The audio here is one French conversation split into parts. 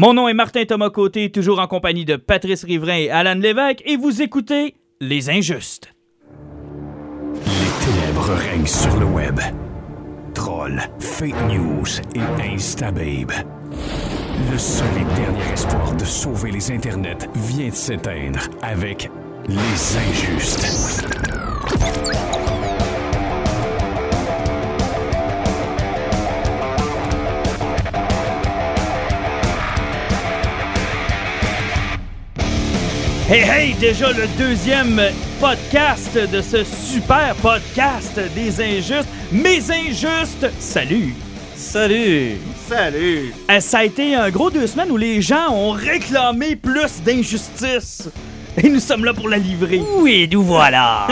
Mon nom est Martin Thomas Côté, toujours en compagnie de Patrice Riverain et Alan Lévesque, et vous écoutez Les Injustes. Les ténèbres règnent sur le web. Trolls, fake news et instababe. Le seul et dernier espoir de sauver les internets vient de s'éteindre avec Les Injustes. Hey hey, déjà le deuxième podcast de ce super podcast des injustes. Mes injustes, salut! Salut! Salut! Euh, ça a été un gros deux semaines où les gens ont réclamé plus d'injustice. Et nous sommes là pour la livrer. Oui, nous voilà!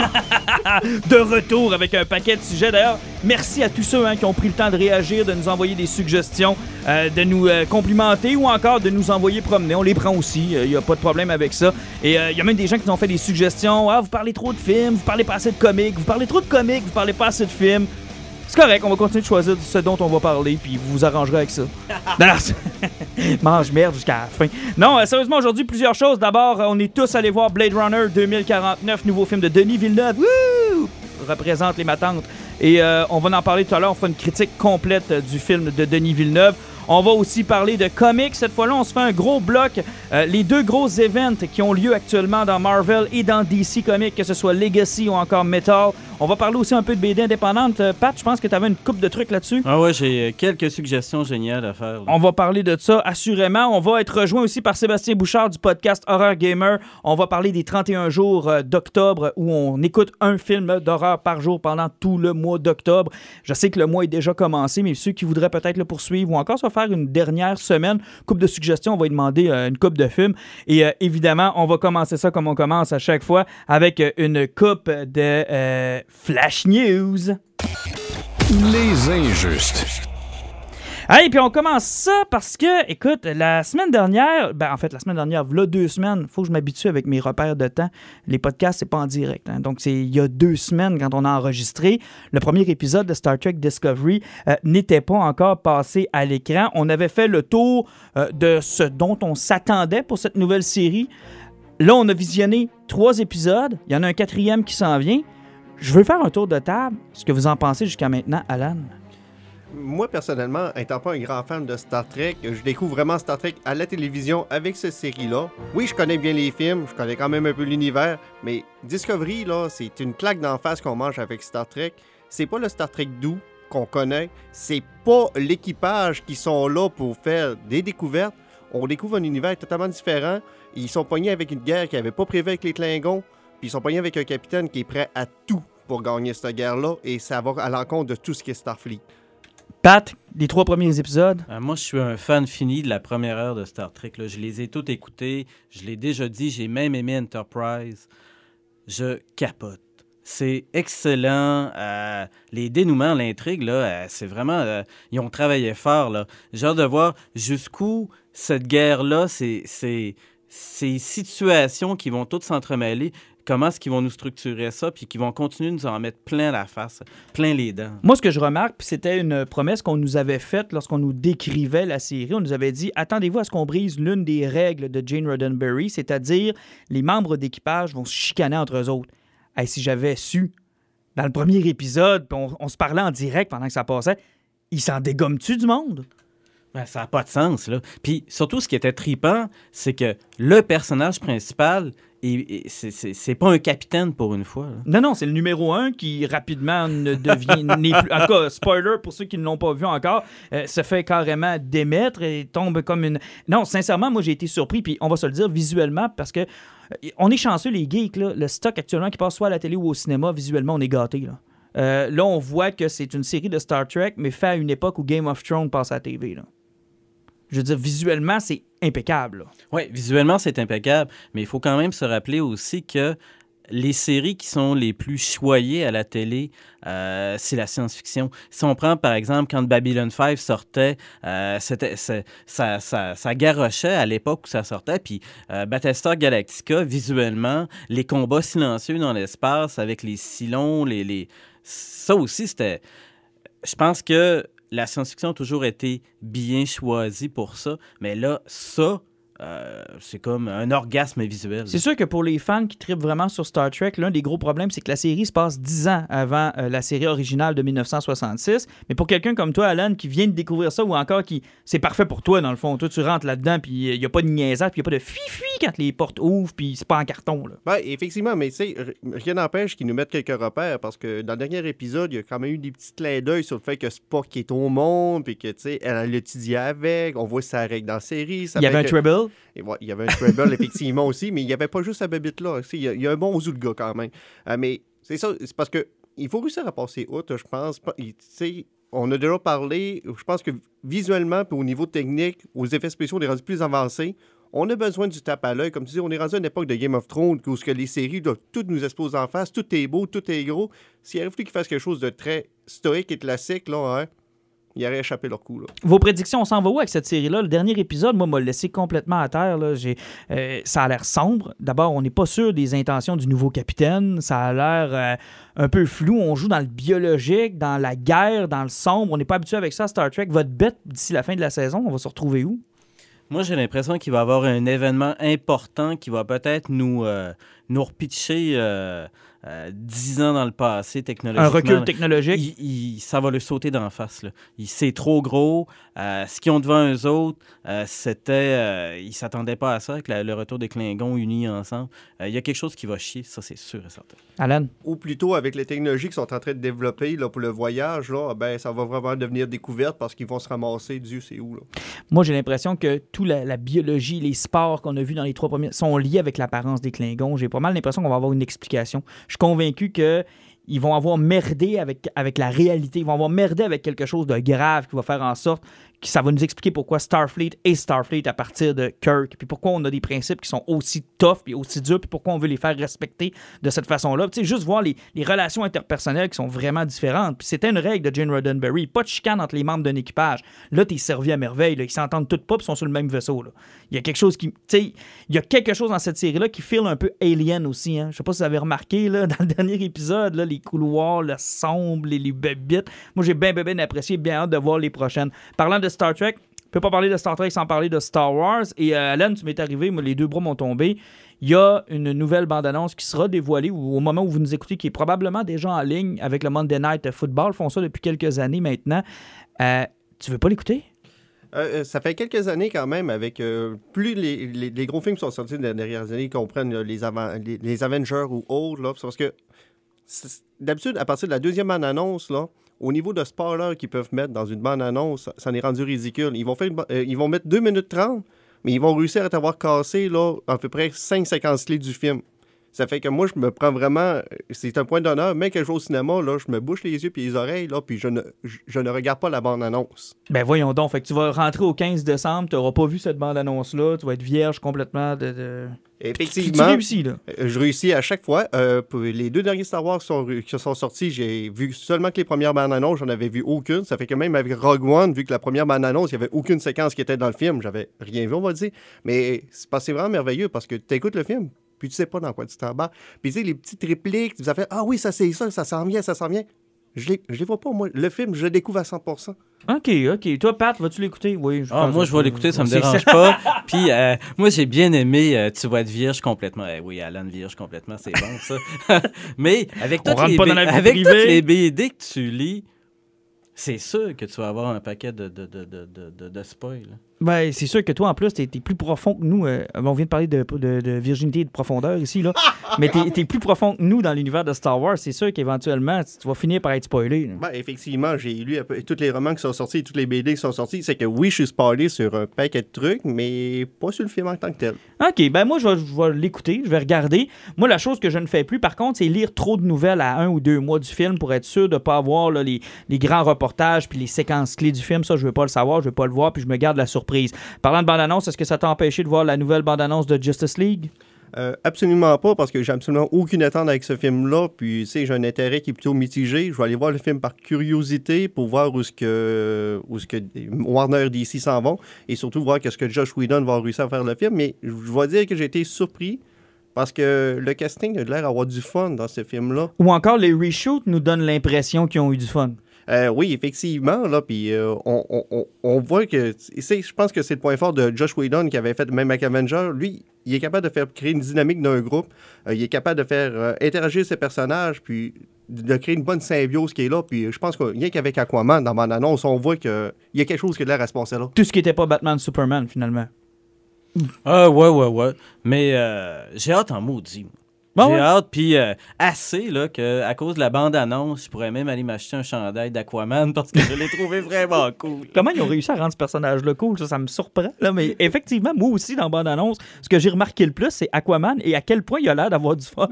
de retour avec un paquet de sujets. D'ailleurs, merci à tous ceux hein, qui ont pris le temps de réagir, de nous envoyer des suggestions, euh, de nous euh, complimenter ou encore de nous envoyer promener. On les prend aussi, il n'y a pas de problème avec ça. Et il y a même des gens qui nous ont fait des suggestions. Ah, vous parlez trop de films, vous parlez pas assez de comics, vous parlez trop de comics, vous parlez pas assez de films. C'est correct, on va continuer de choisir ce dont on va parler, puis vous vous arrangerez avec ça. non, non, mange merde jusqu'à la fin. Non, euh, sérieusement, aujourd'hui, plusieurs choses. D'abord, euh, on est tous allés voir Blade Runner 2049, nouveau film de Denis Villeneuve. Wouh! Représente les matantes. Et euh, on va en parler tout à l'heure. On fera une critique complète du film de Denis Villeneuve. On va aussi parler de comics. Cette fois-là, on se fait un gros bloc. Euh, les deux gros events qui ont lieu actuellement dans Marvel et dans DC Comics, que ce soit Legacy ou encore Metal. On va parler aussi un peu de BD indépendante. Euh, Pat, je pense que tu avais une coupe de trucs là-dessus. Ah ouais, j'ai quelques suggestions géniales à faire. là. On va parler de ça, assurément. On va être rejoint aussi par Sébastien Bouchard du podcast Horror Gamer. On va parler des 31 jours euh, d'octobre où on écoute un film d'horreur par jour pendant tout le mois d'octobre. Je sais que le mois est déjà commencé, mais ceux qui voudraient peut-être le poursuivre ou encore se faire une dernière semaine, coupe de suggestions, on va y demander euh, une coupe de films. Et euh, évidemment, on va commencer ça comme on commence à chaque fois avec euh, une coupe de euh, Flash News. Les Injustes. Hey, puis on commence ça parce que, écoute, la semaine dernière, ben en fait, la semaine dernière, voilà deux semaines, faut que je m'habitue avec mes repères de temps. Les podcasts, c'est pas en direct. hein. Donc, c'est il y a deux semaines quand on a enregistré. Le premier épisode de Star Trek Discovery euh, n'était pas encore passé à l'écran. On avait fait le tour euh, de ce dont on s'attendait pour cette nouvelle série. Là, on a visionné trois épisodes. Il y en a un quatrième qui s'en vient. Je veux faire un tour de table. Ce que vous en pensez jusqu'à maintenant, Alan? Moi, personnellement, étant pas un grand fan de Star Trek, je découvre vraiment Star Trek à la télévision avec cette série-là. Oui, je connais bien les films, je connais quand même un peu l'univers, mais Discovery, là, c'est une claque d'en face qu'on mange avec Star Trek. C'est pas le Star Trek doux qu'on connaît, c'est pas l'équipage qui sont là pour faire des découvertes. On découvre un univers totalement différent. Ils sont pognés avec une guerre qu'ils n'avaient pas prévue avec les Klingons, puis ils sont pognés avec un capitaine qui est prêt à tout pour gagner cette guerre-là, et ça va à l'encontre de tout ce qui est Starfleet. Pat, les trois premiers épisodes? Euh, moi, je suis un fan fini de la première heure de Star Trek. là. Je les ai toutes écoutées. Je l'ai déjà dit. J'ai même aimé Enterprise. Je capote. C'est excellent. euh, les dénouements, l'intrigue, là, euh, c'est vraiment... euh, ils ont travaillé fort, là. J'ai hâte de voir jusqu'où cette guerre-là, c'est... c'est- ces situations qui vont toutes s'entremêler, comment est-ce qu'ils vont nous structurer ça, puis qu'ils vont continuer de nous en mettre plein la face, plein les dents. Moi, ce que je remarque, c'était une promesse qu'on nous avait faite lorsqu'on nous décrivait la série. On nous avait dit attendez-vous à ce qu'on brise l'une des règles de Jane Roddenberry, c'est-à-dire les membres d'équipage vont se chicaner entre eux autres. Si j'avais su dans le premier épisode, on, on se parlait en direct pendant que ça passait, ils s'en dégomment-tu du monde? Ben, ça n'a pas de sens, là. Puis surtout, ce qui était tripant, c'est que le personnage principal, est- est- c'est- pas un capitaine pour une fois. Non, non, c'est le numéro un qui rapidement ne devient. plus, en tout cas, spoiler pour ceux qui ne l'ont pas vu encore, euh, se fait carrément démettre et tombe comme une. Non, sincèrement, moi j'ai été surpris, puis on va se le dire visuellement parce que euh, on est chanceux, les geeks, là, le stock actuellement qui passe soit à la télé ou au cinéma, visuellement, on est gâtés. Là. Euh, là, on voit que c'est une série de Star Trek, mais fait à une époque où Game of Thrones passe à la TV. Là. Je veux dire, visuellement, c'est impeccable. Oui, visuellement, c'est impeccable, mais il faut quand même se rappeler aussi que les séries qui sont les plus choyées à la télé, euh, c'est la science-fiction. Si on prend, par exemple, quand Babylon 5 sortait, euh, c'était, ça, ça garochait à l'époque où ça sortait, puis euh, Battlestar Galactica, visuellement, les combats silencieux dans l'espace avec les silons, les, les... ça aussi, c'était... Je pense que la science-fiction a toujours été bien choisie pour ça, mais là, ça, euh, c'est comme un orgasme visuel. C'est sûr que pour les fans qui tripent vraiment sur Star Trek, l'un des gros problèmes, c'est que la série se passe 10 ans avant euh, la série originale de 1966. Mais pour quelqu'un comme toi, Alan, qui vient de découvrir ça, ou encore qui. C'est parfait pour toi, dans le fond. Toi, tu rentres là-dedans, puis il n'y a pas de niaisage, puis il n'y a pas de fifi quand les portes ouvrent, puis c'est pas en carton. Là. Ouais, effectivement, mais tu sais, rien n'empêche qu'ils nous mettent quelques repères parce que dans le dernier épisode, il y a quand même eu des petits clins d'œil sur le fait que Spock est au monde, puis que, tu sais, elle a l'étudié avec. On voit sa règle dans la série. ça Il y avait fait un que- Et ouais, il y avait un Treble, effectivement, aussi, mais il n'y avait pas juste sa bébite là. Il y, a- il y a un bon zoo de gars quand même. Euh, mais c'est ça, c'est parce que il faut réussir à passer outre, je pense. Tu on a déjà parlé, je pense que visuellement, au niveau technique, aux effets spéciaux, on est rendu plus avancé. On a besoin du tape à l'œil. Comme tu dis, on est rendu à une époque de Game of Thrones où ce que les séries doivent toutes nous exposer en face, tout est beau, tout est gros. S'il arrive plus qu'ils fassent quelque chose de très stoïque et classique, là, hein, ils auraient échappé leur coup. Là. Vos prédictions, on s'en va où avec cette série-là? Le dernier épisode, moi, m'a laissé complètement à terre. Là. J'ai, euh, ça a l'air sombre. D'abord, on n'est pas sûr des intentions du nouveau capitaine. Ça a l'air euh, un peu flou. On joue dans le biologique, dans la guerre, dans le sombre. On n'est pas habitué avec ça à Star Trek. Votre bête, d'ici la fin de la saison, on va se retrouver où? Moi, j'ai l'impression qu'il va y avoir un événement important qui va peut-être nous, euh, nous repitcher euh, euh, 10 ans dans le passé technologiquement. Un recul technologique? Il- il- ça va le sauter d'en face. Là. Il- C'est trop gros. Euh, ce qu'ils ont devant eux autres, euh, c'était. euh, ils ne s'attendaient pas à ça avec la- le retour des Klingons unis ensemble. Euh, Il y a quelque chose qui va chier, ça, c'est sûr et certain. Alan? ou plutôt avec les technologies qu'ils sont en train de développer là, pour le voyage, là, ben, ça va vraiment devenir découverte parce qu'ils vont se ramasser, Dieu sait où. Là. Moi, j'ai l'impression que toute la, la biologie, les sports qu'on a vus dans les trois premiers sont liés avec l'apparence des Klingons. J'ai pas mal l'impression qu'on va avoir une explication. Je suis convaincu que ils vont avoir merdé avec, avec la réalité. Ils vont avoir merdé avec quelque chose de grave qui va faire en sorte ça va nous expliquer pourquoi Starfleet est Starfleet à partir de Kirk, puis pourquoi on a des principes qui sont aussi tough, puis aussi durs, puis pourquoi on veut les faire respecter de cette façon-là. Tu sais, juste voir les, relations interpersonnelles qui sont vraiment différentes. Puis c'était une règle de Jane Roddenberry. Pas de chicane entre les membres d'un équipage. Là, t'es servi à merveille. Là. Ils s'entendent toutes pas, puis sont sur le même vaisseau. Là. Il y a quelque chose qui. Tu sais, il y a quelque chose dans cette série-là qui file un peu alien aussi. Hein. Je sais pas si vous avez remarqué, là, dans le dernier épisode, là, les couloirs, le sombre, les, les bébites. Moi, j'ai bien, bien, bien apprécié, bien hâte de voir les prochaines. Parlant de Star Trek, je peux pas parler de Star Trek sans parler de Star Wars. Et euh, Alan, tu m'es arrivé, moi, les deux bras m'ont tombé. Il y a une nouvelle bande-annonce qui sera dévoilée au moment où vous nous écoutez, qui est probablement déjà en ligne avec le Monday Night Football. Ils font ça depuis quelques années maintenant. Euh, tu veux pas l'écouter? Euh, euh, ça fait quelques années quand même, avec euh, plus les, gros films sont sortis dans les dernières années comprennent là, les, Avengers ou autres, là, parce que d'habitude, à partir de la deuxième bande-annonce, là, au niveau de spoiler qu'ils peuvent mettre dans une bande-annonce, ça, en est rendu ridicule. Ils vont, faire euh, ils vont mettre 2 minutes 30, mais ils vont réussir à t'avoir cassé là, à peu près 5 séquences clés du film. Ça fait que moi, je me prends vraiment. C'est un point d'honneur. Mais que je vais au cinéma, là, je me bouche les yeux puis les oreilles, là, puis je ne, je, je ne regarde pas la bande-annonce. Ben voyons donc. Fait que tu vas rentrer au 15 décembre, tu n'auras pas vu cette bande-annonce-là, tu vas être vierge complètement de. de... Tu, tu Effectivement. réussis, là. Euh, Je réussis à chaque fois. Euh, pour les deux derniers Star Wars qui sont, qui sont sortis, j'ai vu seulement que les premières bandes annonces, j'en avais vu aucune. Ça fait que même avec Rogue One, vu que la première bande annonce, il n'y avait aucune séquence qui était dans le film, j'avais rien vu, on va dire. Mais c'est pas- c'est vraiment merveilleux parce que tu écoutes le film, puis tu sais pas dans quoi tu t'embarques. Puis tu sais, les petites répliques, tu vas faire Ah oui, ça c'est ça, ça s'en vient, ça s'en vient. Je les, je les vois pas, moi. Le film, je le découvre à 100% OK, OK. Toi, Pat, vas-tu l'écouter? Oui. je Ah, moi, que- je vais l'écouter, ça me dérange pas. Puis, euh, moi, j'ai bien aimé euh, Tu vas être vierge complètement. Eh oui, Alan vierge complètement, c'est bon, ça. Mais avec, toutes les, avec toutes les BD que tu lis, c'est sûr que tu vas avoir un paquet de, de, de, de, de, de, de spoil. Ben, c'est sûr que toi, en plus, t'es es plus profond que nous. euh, on vient de parler de, de- de virginité et de profondeur ici, là. Mais t'es es plus profond que nous dans l'univers de Star Wars. C'est sûr qu'éventuellement, tu vas finir par être spoilé. là. Ben, effectivement, j'ai lu tous les romans qui sont sortis, tous les BD qui sont sortis. C'est que oui, je suis spoilé sur un paquet de trucs, mais pas sur le film en tant que tel. OK, ben moi, je vais, je vais l'écouter, je vais regarder. Moi, la chose que je ne fais plus, par contre, c'est lire trop de nouvelles à un ou deux mois du film pour être sûr de ne pas avoir là, les, les grands reportages puis les séquences clés du film. Ça, je ne veux pas le savoir, je ne veux pas le voir, puis je me garde la surprise. Parlant de bande-annonce, est-ce que ça t'a empêché de voir la nouvelle bande-annonce de Justice League? Euh, absolument pas, parce que j'ai absolument aucune attente avec ce film-là. Puis, tu sais, j'ai un intérêt qui est plutôt mitigé. Je vais aller voir le film par curiosité pour voir où ce que, où ce que Warner DC s'en vont et surtout voir qu'est-ce que Josh Whedon va réussir à faire le film. Mais je vais dire que j'ai été surpris parce que le casting a l'air d'avoir du fun dans ce film-là. Ou encore, les reshoots nous donnent l'impression qu'ils ont eu du fun. Euh, oui, effectivement, là, puis euh, on, on- on- voit que, c'est- je pense que c'est le point fort de Josh Whedon qui avait fait même avec Avenger. Lui, il est capable de faire créer une dynamique d'un groupe. Euh, il est capable de faire euh, interagir ses personnages, puis de créer une bonne symbiose qui est là. Puis je pense que rien qu'avec Aquaman, dans mon annonce, on voit qu'il y a quelque chose qui a de l'air à se passer là. Tout ce qui était pas Batman, Superman, finalement. Ah, ouais, ouais, ouais. Mais euh, j'ai hâte en maudit. Bon, j'ai ouais. hâte, puis euh, assez, là, que à cause de la bande-annonce, je pourrais même aller m'acheter un chandail d'Aquaman parce que je l'ai trouvé vraiment cool. Comment ils ont réussi à rendre ce personnage-là cool? Ça, ça me surprend. Là, mais effectivement, moi aussi, dans bande-annonce, ce que j'ai remarqué le plus, c'est Aquaman et à quel point il a l'air d'avoir du fun.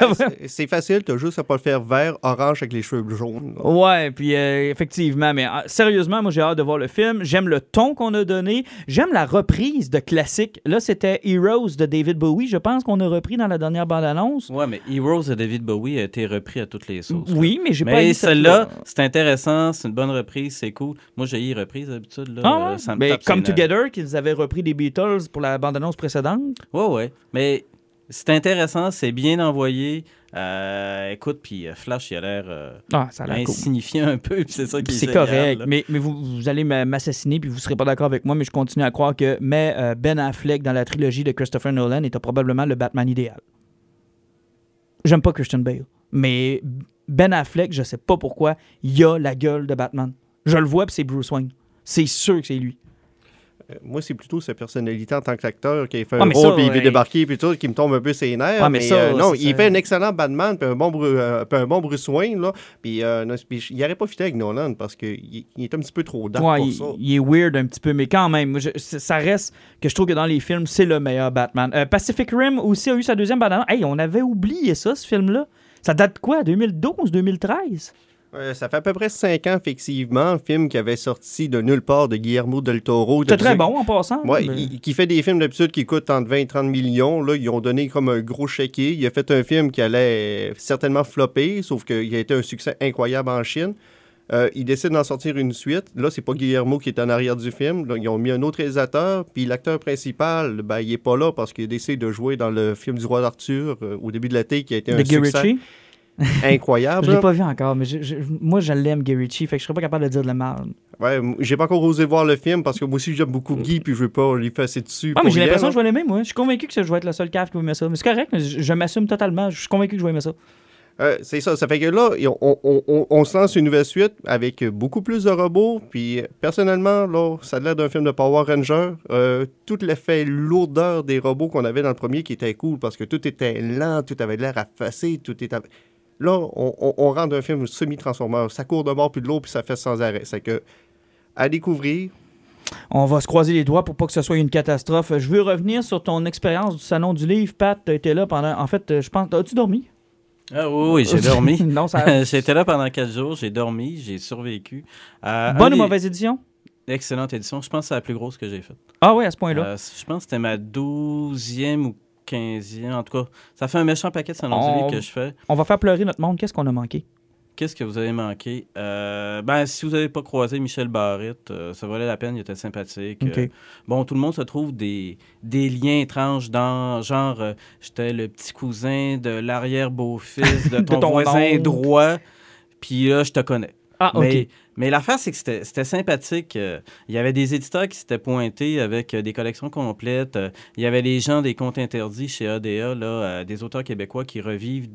Ben, c'est- c'est facile, t'as juste à pas le faire vert, orange avec les cheveux jaunes. là. Ouais, puis euh, effectivement, mais euh, sérieusement, moi j'ai hâte de voir le film. J'aime le ton qu'on a donné. J'aime la reprise de classique. Là, c'était Heroes de David Bowie, je pense qu'on a repris dans la dernière bande-annonce. Ouais, mais Heroes de David Bowie a été repris à toutes les sauces. là. Oui, mais j'ai pas Mais celle-là, c'est intéressant, c'est une bonne reprise, c'est cool. Moi, j'ai eu reprise d'habitude. Là, Ah ouais? euh, ça me Mais Come. Together, qu'ils avaient repris des Beatles pour la bande-annonce précédente? Ouais, ouais. Mais c'est intéressant, c'est bien envoyé. Euh, écoute, puis euh, Flash, il a l'air euh, Ah, cool. insignifiant un peu, puis c'est ça qui est C'est correct, là. mais, mais vous, vous allez m'assassiner puis vous serez pas d'accord avec moi, mais je continue à croire que mais euh, Ben Affleck dans la trilogie de Christopher Nolan était probablement le Batman idéal. J'aime pas Christian Bale, mais Ben Affleck, je sais pas pourquoi, il a la gueule de Batman. Je le vois puis c'est Bruce Wayne. C'est sûr que c'est lui. Euh, Moi, c'est plutôt sa personnalité en tant qu'acteur qui a fait Ah, un rôle, ça, puis il ouais. débarquer, puis tout, qui me tombe un peu ses nerfs. Ah, mais mais ça, euh, non, il ça. fait un excellent Batman, puis un bon, Bru- euh, puis un bon Bruce Wayne, là. Puis, euh, non, puis il n'aurait pas fité avec Nolan parce qu'il il est un petit peu trop dark pour il, ça. il est weird un petit peu, mais quand même, je- ça reste que je trouve que dans les films, c'est le meilleur Batman. Pacific Rim aussi a eu sa deuxième bande Hey, on avait oublié ça, ce film-là. Ça date de quoi? 2012, 2013 Euh, ça fait à peu près cinq ans, effectivement, un film qui avait sorti de nulle part de Guillermo del Toro. C'était très bon en passant. Mais- il- qui fait des films d'habitude qui coûtent entre 20 et 30 millions. Là, ils ont donné comme un gros chéquier. Il a fait un film qui allait certainement flopper, sauf qu'il a été un succès incroyable en Chine. Euh, il décide d'en sortir une suite. Là, c'est pas Guillermo qui est en arrière du film. Là, ils ont mis un autre réalisateur. Puis l'acteur principal, ben, il est pas là parce qu'il décide de jouer dans le film du roi d'Arthur euh, au début de l'été qui a été un de succès Ritchie? incroyable. Je l'ai pas vu encore, mais je- je- moi, je l'aime, Guy Ritchie, fait que je serais pas capable de dire de la merde. Ouais, j'ai pas encore osé voir le film parce que moi aussi j'aime beaucoup Guy puis je veux pas lui passer dessus. Ah, mais j'ai l'impression que je vais l'aimer, moi. Je suis convaincu que je vais être le seul cave qui va aimer ça. Mais c'est correct, mais je, je m'assume totalement. Je suis convaincu que je vais aimer ça. Euh, c'est ça. Ça fait que là, on, on- on- on se lance une nouvelle suite avec beaucoup plus de robots. Puis euh, personnellement, là, ça a l'air d'un film de Power Ranger. Euh, tout l'effet lourdeur des robots qu'on avait dans le premier qui était cool parce que tout était lent, tout avait l'air affacé, tout était. Là, on, on, on rentre d'un film semi-transformeur. Ça court de bord puis de l'eau puis ça fait sans arrêt. C'est que à découvrir. On va se croiser les doigts pour pas que ce soit une catastrophe. Je veux revenir sur ton expérience du salon du livre. Pat, t'as été là pendant. En fait, je pense. As-tu dormi? Ah oui, oui, j'ai dormi. non, ça. J'étais là pendant quatre jours, j'ai dormi, j'ai survécu. Euh, Bonne ou des- mauvaise édition? Excellente édition. Je pense que c'est la plus grosse que j'ai faite. Ah oui, à ce point-là. Euh, je pense que c'était ma douzième ou quinzième. En tout cas, ça fait un méchant paquet de salons On- du livre que je fais. On va faire pleurer notre monde. Qu'est-ce qu'on a manqué? Qu'est-ce que vous avez manqué? Euh, ben, si vous n'avez pas croisé Michel Barrette, euh, ça valait la peine, il était sympathique. Euh, bon, tout le monde se trouve des, des liens étranges dans, genre, j'étais le petit cousin de l'arrière-beau-fils de De ton, voisin droit, puis là, je te connais. Ah, OK. Mais, l'affaire, c'est que c'était sympathique. Euh, Il y avait des éditeurs qui s'étaient pointés avec euh, des collections complètes. Euh, Il y avait les gens des comptes interdits chez ADA, là, des auteurs québécois qui revivent,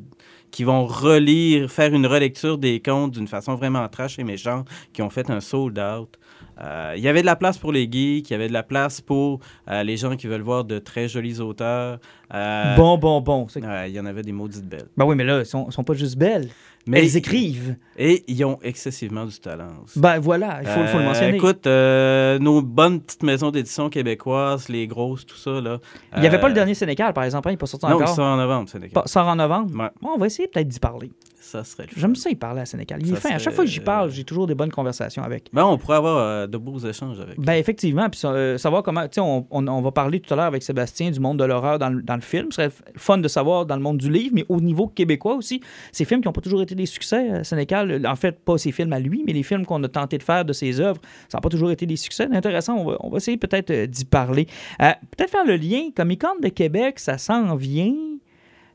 qui vont relire, faire une relecture des contes d'une façon vraiment trash et méchante, qui ont fait un sold out. Euh, il y avait de la place pour les geeks, il y avait de la place pour euh, les gens qui veulent voir de très jolis auteurs. Euh, Bon, bon, bon. Il y en avait des maudites belles. Ben oui, mais là, ils sont, sont pas juste belles. Mais Elles écrivent. Et ils ont excessivement du talent. aussi. Ben voilà, il faut, faut le Euh, mentionner. Écoute, euh, nos bonnes petites maisons d'édition québécoises, les grosses, tout ça, là. il n'y avait euh, pas le dernier Sénécal, par exemple. hein, il n'est pas sorti Non, encore. il sort en novembre, c'est Pas- sort en novembre? Ouais. Bon, on va essayer peut-être d'y parler. Ça serait. J'aime ça y parler à Sénécal. Il est. À chaque fois que j'y parle, j'ai toujours des bonnes conversations avec. Ben, on pourrait avoir euh, de beaux échanges avec. Ben effectivement, puis euh, savoir comment, tu sais, on, on- on va parler tout à l'heure avec Sébastien du monde de l'horreur dans, le- dans le film. Ce serait fun de savoir dans le monde du livre, mais au niveau québécois aussi, ces films qui n'ont pas toujours été des succès, euh, Sénécal, en fait, pas ses films à lui, mais les films qu'on a tenté de faire de ses œuvres, ça n'a pas toujours été des succès. Intéressant, on va, on va essayer peut-être euh, d'y parler. Euh, peut-être faire le lien, Comic Con de Québec, ça s'en vient,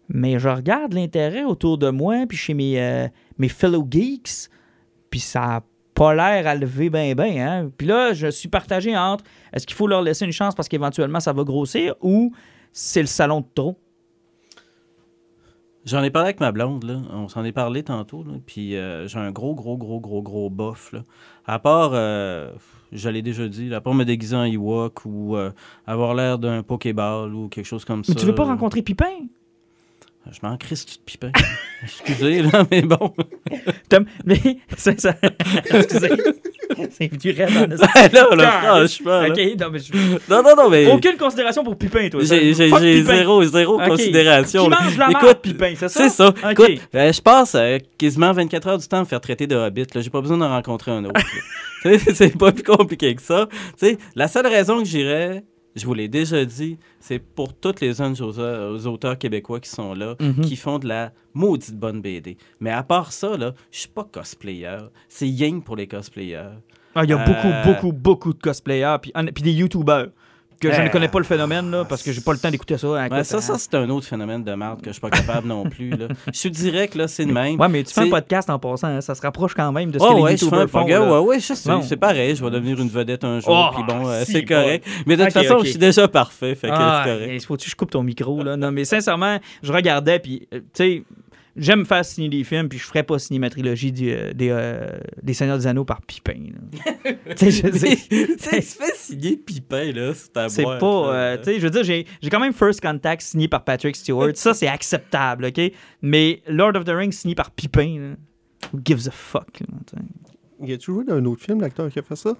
mais je regarde l'intérêt autour de moi, puis chez mes, euh, mes fellow geeks, puis ça a pas l'air à lever bien, bien. Hein? Puis là, je suis partagé entre est-ce qu'il faut leur laisser une chance parce qu'éventuellement ça va grossir ou c'est le salon de trop? J'en ai parlé avec ma blonde, là. On s'en est parlé tantôt, là. Puis euh, j'ai un gros, gros, gros, gros, gros bof, là. À part, euh, je l'ai déjà dit, là, à part me déguiser en Ewok ou avoir l'air d'un Pokéball ou quelque chose comme ça. Mais tu veux pas rencontrer Pipin? Je m'en crisse tout de pipin. Excusez, là, mais bon. Tom, mais c'est ça. Excusez. c'est du rêve en. Ben là, là, franchement, là. Ok, non, mais je- Non, non, non, mais... Aucune considération pour Pipin, toi. J'ai zéro, zéro considération. Qui là. mange la Écoute, Pipin, c'est ça? C'est ça. Écoute, euh, je passe euh, quasiment 24 heures du temps à me faire traiter de hobbit. Là. J'ai pas besoin d'en rencontrer un autre. Tu c'est pas plus compliqué que ça. Tu sais, la seule raison que j'irais, je vous l'ai déjà dit, c'est pour tous les jeunes auteurs, québécois qui sont là, Mhm. qui font de la maudite bonne BD. Mais à part ça, là, je suis pas cosplayer. C'est yang pour les cosplayers. Ah, Il y a Euh, beaucoup, beaucoup, beaucoup de cosplayers, puis, des YouTubers. Que je ne connais pas le phénomène, là, parce que j'ai pas le temps d'écouter ça. hein, écoute, ça, ça hein. c'est un autre phénomène de merde que je suis pas capable non plus. Là. Je suis direct, là, c'est de même. Ouais, mais tu fais un podcast en passant, hein, ça se rapproche quand même de ce Oh, que les ouais, je fais un font. là. Ouais, ouais, c'est pareil. Je vais devenir une vedette un jour. Oh, puis bon, euh, si, c'est correct. bon. Mais de toute façon, ok. je suis déjà parfait. Fait que Ah, c'est correct. il faut que je coupe ton micro, là? Non, mais sincèrement, je regardais, puis, euh, tu sais, j'aime faire signer des films, puis je ferais pas signer ma trilogie du, euh, des, euh, des Seigneurs des Anneaux par Pipin. tu sais, je veux dire, Tu sais, tu fais signer Pipin, là, c'est pas. euh, tu sais, je veux dire, j'ai j'ai quand même First Contact signé par Patrick Stewart. Ça, c'est acceptable, OK? Mais Lord of the Rings signé par Pipin, là, who gives a fuck? là. Y a-tu joué dans un autre film, l'acteur qui a fait ça?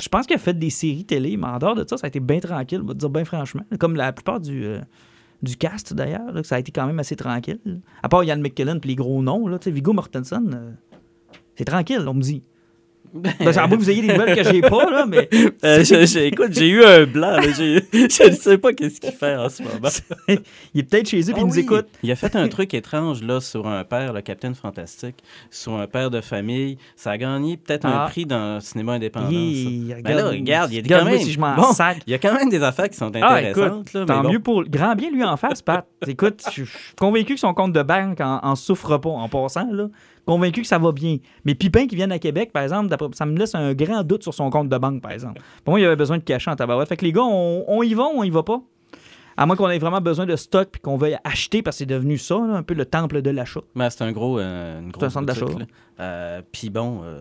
Je pense qu'il a fait des séries télé, mais en dehors de ça, ça a été bien tranquille, on va te dire bien franchement. Comme la plupart du, euh, du cast, d'ailleurs, ça a été quand même assez tranquille. À part Ian McKellen puis les gros noms, Viggo Mortensen, euh, c'est tranquille, on me dit. Ben, c'est moins que vous ayez des nouvelles que j'ai pas, là, mais Euh, je- je- écoute, j'ai eu un blanc. là, je ne sais pas qu'est-ce qu'il fait en ce moment. il est peut-être chez eux Ah il nous oui, écoute. Il a fait un truc étrange là sur un père, le Capitaine Fantastique, sur un père de famille. Ça a gagné peut-être Ah. un prix dans le cinéma indépendant. Hi, Ben là, regarde, il y a quand même- si je m'en Bon. Il y a quand même des affaires qui sont Ah, intéressantes. écoute, là, mais tant bon. mieux pour... Grand bien lui en face, Pat. écoute, je je suis convaincu que son compte de banque en, en souffre pas en passant, là. Convaincu que ça va bien. Mais Pipin qui vient à Québec, par exemple, ça me laisse un grand doute sur son compte de banque, par exemple. Pour moi, il avait besoin de cash en tabarouette. Fait que les gars, on, on y va ou on y va pas? À moins qu'on ait vraiment besoin de stock puis qu'on veuille acheter parce que c'est devenu ça, là, un peu le temple de l'achat. Ben, c'est un gros, euh, une un grosse centre boutique, d'achat. là. Euh, Puis bon, euh,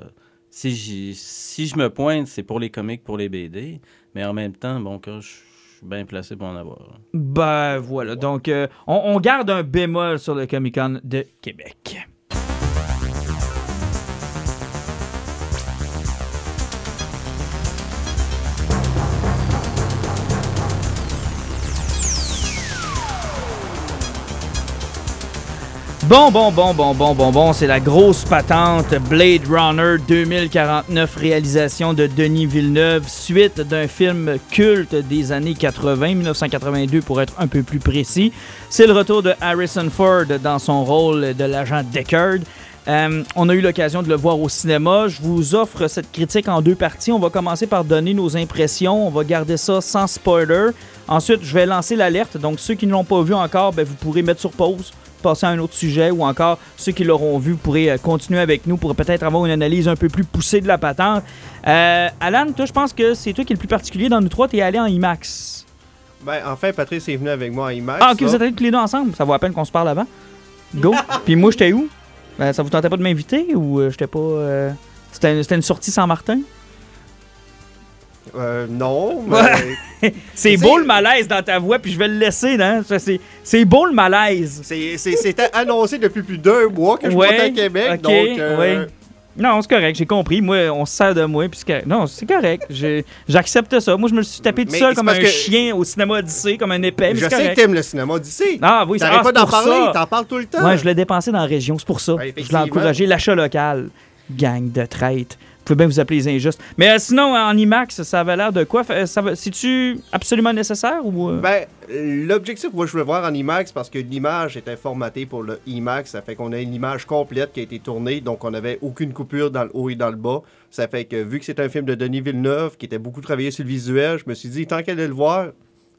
si, si je me pointe, c'est pour les comics, pour les BD. Mais en même temps, bon, que je suis bien placé pour en avoir. Ben voilà. Donc, euh, on, on garde un bémol sur le Comic Con de Québec. Bon, bon, bon, bon, bon, bon, bon, c'est la grosse patente Blade Runner 2049, réalisation de Denis Villeneuve, suite d'un film culte des années 80, 1982 pour être un peu plus précis. C'est le retour de Harrison Ford dans son rôle de l'agent Deckard. Euh, on a eu l'occasion de le voir au cinéma. Je vous offre cette critique en deux parties. On va commencer par donner nos impressions. On va garder ça sans spoiler. Ensuite, je vais lancer l'alerte. Donc, ceux qui ne l'ont pas vu encore, ben, vous pourrez mettre sur pause, passer à un autre sujet, ou encore ceux qui l'auront vu, pourrez euh, continuer avec nous pour peut-être avoir une analyse un peu plus poussée de la patente. Euh, Alan, toi, je pense que c'est toi qui es le plus particulier dans nous trois. Tu es allé en IMAX. Ben, enfin, Patrice est venu avec moi à IMAX. Ah, ok, là. vous êtes allés tous les deux ensemble. Ça vaut à peine qu'on se parle avant. Go. Puis moi, j'étais où? Ben, ça vous tentait pas de m'inviter ou euh, j'étais pas. euh, C'était c'était une sortie sans Martin? Euh, non, mais C'est beau le malaise dans ta voix, puis je vais le laisser, hein? C'est beau le malaise. c'était annoncé depuis plus d'un mois que je Ouais, montais à Québec. donc, euh, ouais. Non, c'est correct, j'ai compris. Moi, on se sert de moi. Puis non, c'est correct. J'accepte ça. Moi, je me suis tapé tout Mais seul comme un que- chien au cinéma Odyssey, comme un épais. je sais que t'aimes le cinéma d'ici. Ah oui, c'est T'arrêtes ah, pas d'en parler, t'en parles tout le temps. Ouais, je l'ai dépensé dans la région, c'est pour ça. Ouais, je l'ai encouragé, l'achat local. Gang de traite. Vous pouvez bien vous appeler les injustes. Mais euh, sinon, en IMAX, ça avait l'air de quoi? Va- C'est-tu absolument nécessaire ou. euh? Ben, l'objectif, moi, je voulais voir en IMAX parce que l'image était formatée pour le IMAX. Ça fait qu'on a une image complète qui a été tournée, donc on n'avait aucune coupure dans le haut et dans le bas. Ça fait que, vu que c'est un film de Denis Villeneuve qui était beaucoup travaillé sur le visuel, je me suis dit, tant qu'elle allait le voir,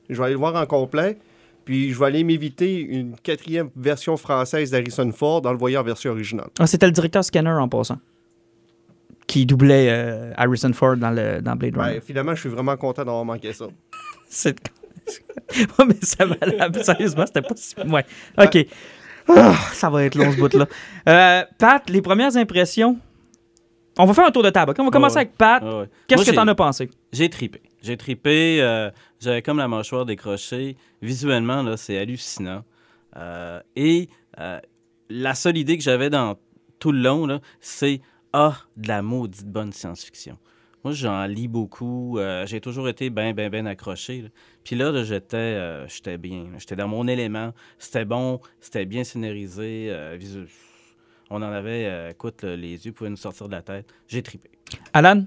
je vais aller le voir en complet. Puis je vais aller m'éviter une quatrième version française d'Harrison Ford en le voyant en version originale. Ah, c'était le directeur scanner en passant. Qui doublait euh, Harrison Ford dans, le, dans Blade Runner. Ouais, finalement, je suis vraiment content d'avoir manqué ça. C'est. Ouais, mais ça valable. Sérieusement, c'était pas si. Ouais. OK. Ah, ça va être long, ce bout-là. Euh, Pat, les premières impressions? On va faire un tour de table. On va commencer avec Pat. Ouais. Qu'est-ce Moi, que t'en as pensé? J'ai tripé. J'ai tripé. euh, J'avais comme la mâchoire décrochée. Visuellement, là, c'est hallucinant. Euh, et euh, la seule idée que j'avais dans tout le long, là, c'est Ah, de la maudite bonne science-fiction. Moi, j'en lis beaucoup. euh, J'ai toujours été bien, bien, bien accroché. Puis là, euh, j'étais bien. J'étais dans mon élément. C'était bon. C'était bien scénarisé. euh, On en avait, euh, écoute, les yeux pouvaient nous sortir de la tête. J'ai tripé. Alan?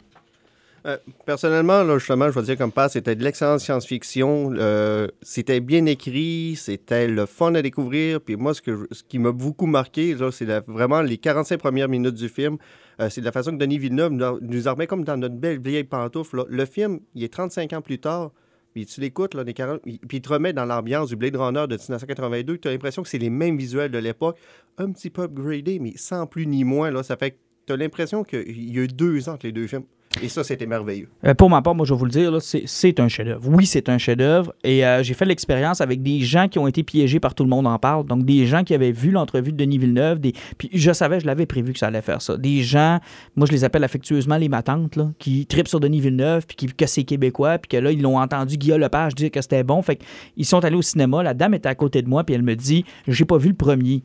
Euh, personnellement, là, justement, je vais dire comme pas, c'était de l'excellente science-fiction. euh, c'était bien écrit, c'était le fun à découvrir. Puis moi, ce, que ce qui m'a beaucoup marqué, c'est vraiment les 45 premières minutes du film. Euh, c'est de la façon que Denis Villeneuve nous, nous remet comme dans notre belle vieille pantoufle. là. Le film, il est 35 ans plus tard. Puis tu l'écoutes, là, les 40, il- puis il te remet dans l'ambiance du Blade Runner de 1982. Tu as l'impression que c'est les mêmes visuels de l'époque, un petit peu upgradés, mais sans plus ni moins. Là, ça fait que tu as l'impression qu'il y a eu deux ans entre les deux films. Et ça, c'était merveilleux. Euh, pour ma part, moi, je vais vous le dire, c'est- un chef-d'œuvre. Oui, c'est un chef-d'œuvre. Et euh, j'ai fait l'expérience avec des gens qui ont été piégés par tout le monde en parle. Donc, des gens qui avaient vu l'entrevue de Denis Villeneuve. Puis, je savais, je l'avais prévu que ça allait faire ça. Des gens, moi, je les appelle affectueusement les matantes, là, qui tripent sur Denis Villeneuve, puis qui, que c'est québécois, puis que là, ils l'ont entendu Guillaume Lepage dire que c'était bon. Fait qu'ils sont allés au cinéma. La dame était à côté de moi, puis elle me dit J'ai pas vu le premier.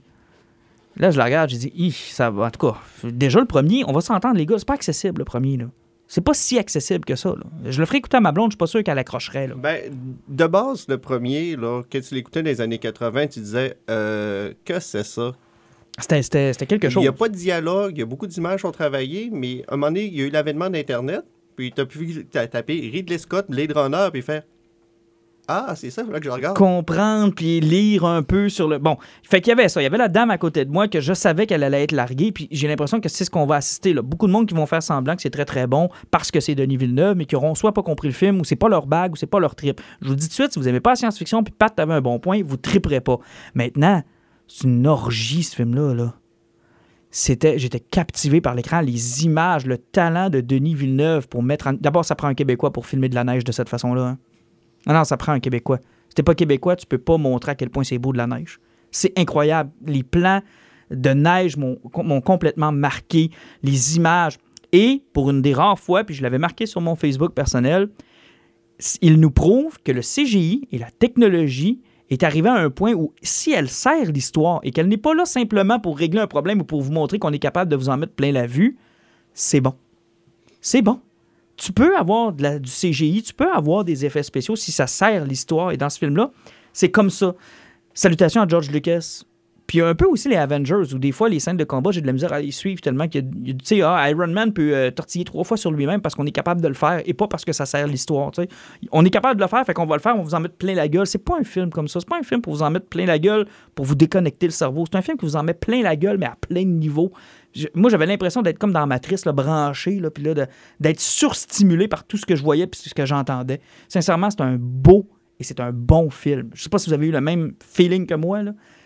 Là, je la regarde, j'ai dit, ça va. En tout cas, déjà le premier, on va s'entendre, les gars, c'est pas accessible le premier. Là. C'est pas si accessible que ça. là. Je le ferais écouter à ma blonde, je suis pas sûr qu'elle accrocherait. Là. Ben, de base, le premier, là, quand tu l'écoutais dans les années 80, tu disais euh, que c'est ça? C'était, quelque Il chose. n'y a pas de dialogue, il y a beaucoup d'images qui sont travaillées, mais à un moment donné, il y a eu l'avènement d'Internet, puis tu as pu ta- taper Ridley Scott, Blade Runner, puis faire Ah, c'est ça, là que je regarde. comprendre puis lire un peu sur le bon fait qu'il y avait ça il y avait la dame à côté de moi que je savais qu'elle allait être larguée puis j'ai l'impression que c'est ce qu'on va assister là. beaucoup de monde qui vont faire semblant que c'est très très bon parce que c'est Denis Villeneuve mais qui auront soit pas compris le film ou c'est pas leur bague ou c'est pas leur trip je vous dis tout de suite si vous aimez pas la science-fiction puis Pat t'avais un bon point vous triperez pas maintenant c'est une orgie ce film là là c'était j'étais captivé par l'écran les images le talent de Denis Villeneuve pour mettre en... d'abord ça prend un québécois pour filmer de la neige de cette façon là hein. Non, non, ça prend un Québécois. Si t'es pas Québécois, tu peux pas montrer à quel point c'est beau de la neige. C'est incroyable. Les plans de neige m'ont complètement marqué. Les images. Et pour une des rares fois, puis je l'avais marqué sur mon Facebook personnel, il nous prouve que le CGI et la technologie est arrivé à un point où si elle sert l'histoire et qu'elle n'est pas là simplement pour régler un problème ou pour vous montrer qu'on est capable de vous en mettre plein la vue, c'est bon. C'est bon tu peux avoir du CGI, tu peux avoir des effets spéciaux si ça sert l'histoire. Et dans ce film-là, c'est comme ça. Salutations à George Lucas. Puis un peu aussi les Avengers, où des fois, les scènes de combat, j'ai de la misère à les suivre tellement que, tu sais, ah, Iron Man peut euh, tortiller trois fois sur lui-même parce qu'on est capable de le faire et pas parce que ça sert l'histoire, tu sais. On est capable de le faire, fait qu'on va le faire, on va vous en mettre plein la gueule. C'est pas un film comme ça. C'est pas un film pour vous en mettre plein la gueule, pour vous déconnecter le cerveau. C'est un film qui vous en met plein la gueule, mais à plein de niveaux. Moi, j'avais l'impression d'être comme dans Matrice, là, branché, là, puis là, d'être surstimulé par tout ce que je voyais puis ce que j'entendais. Sincèrement, c'est un beau et c'est un bon film. Je sais pas si vous avez eu le même feeling que moi.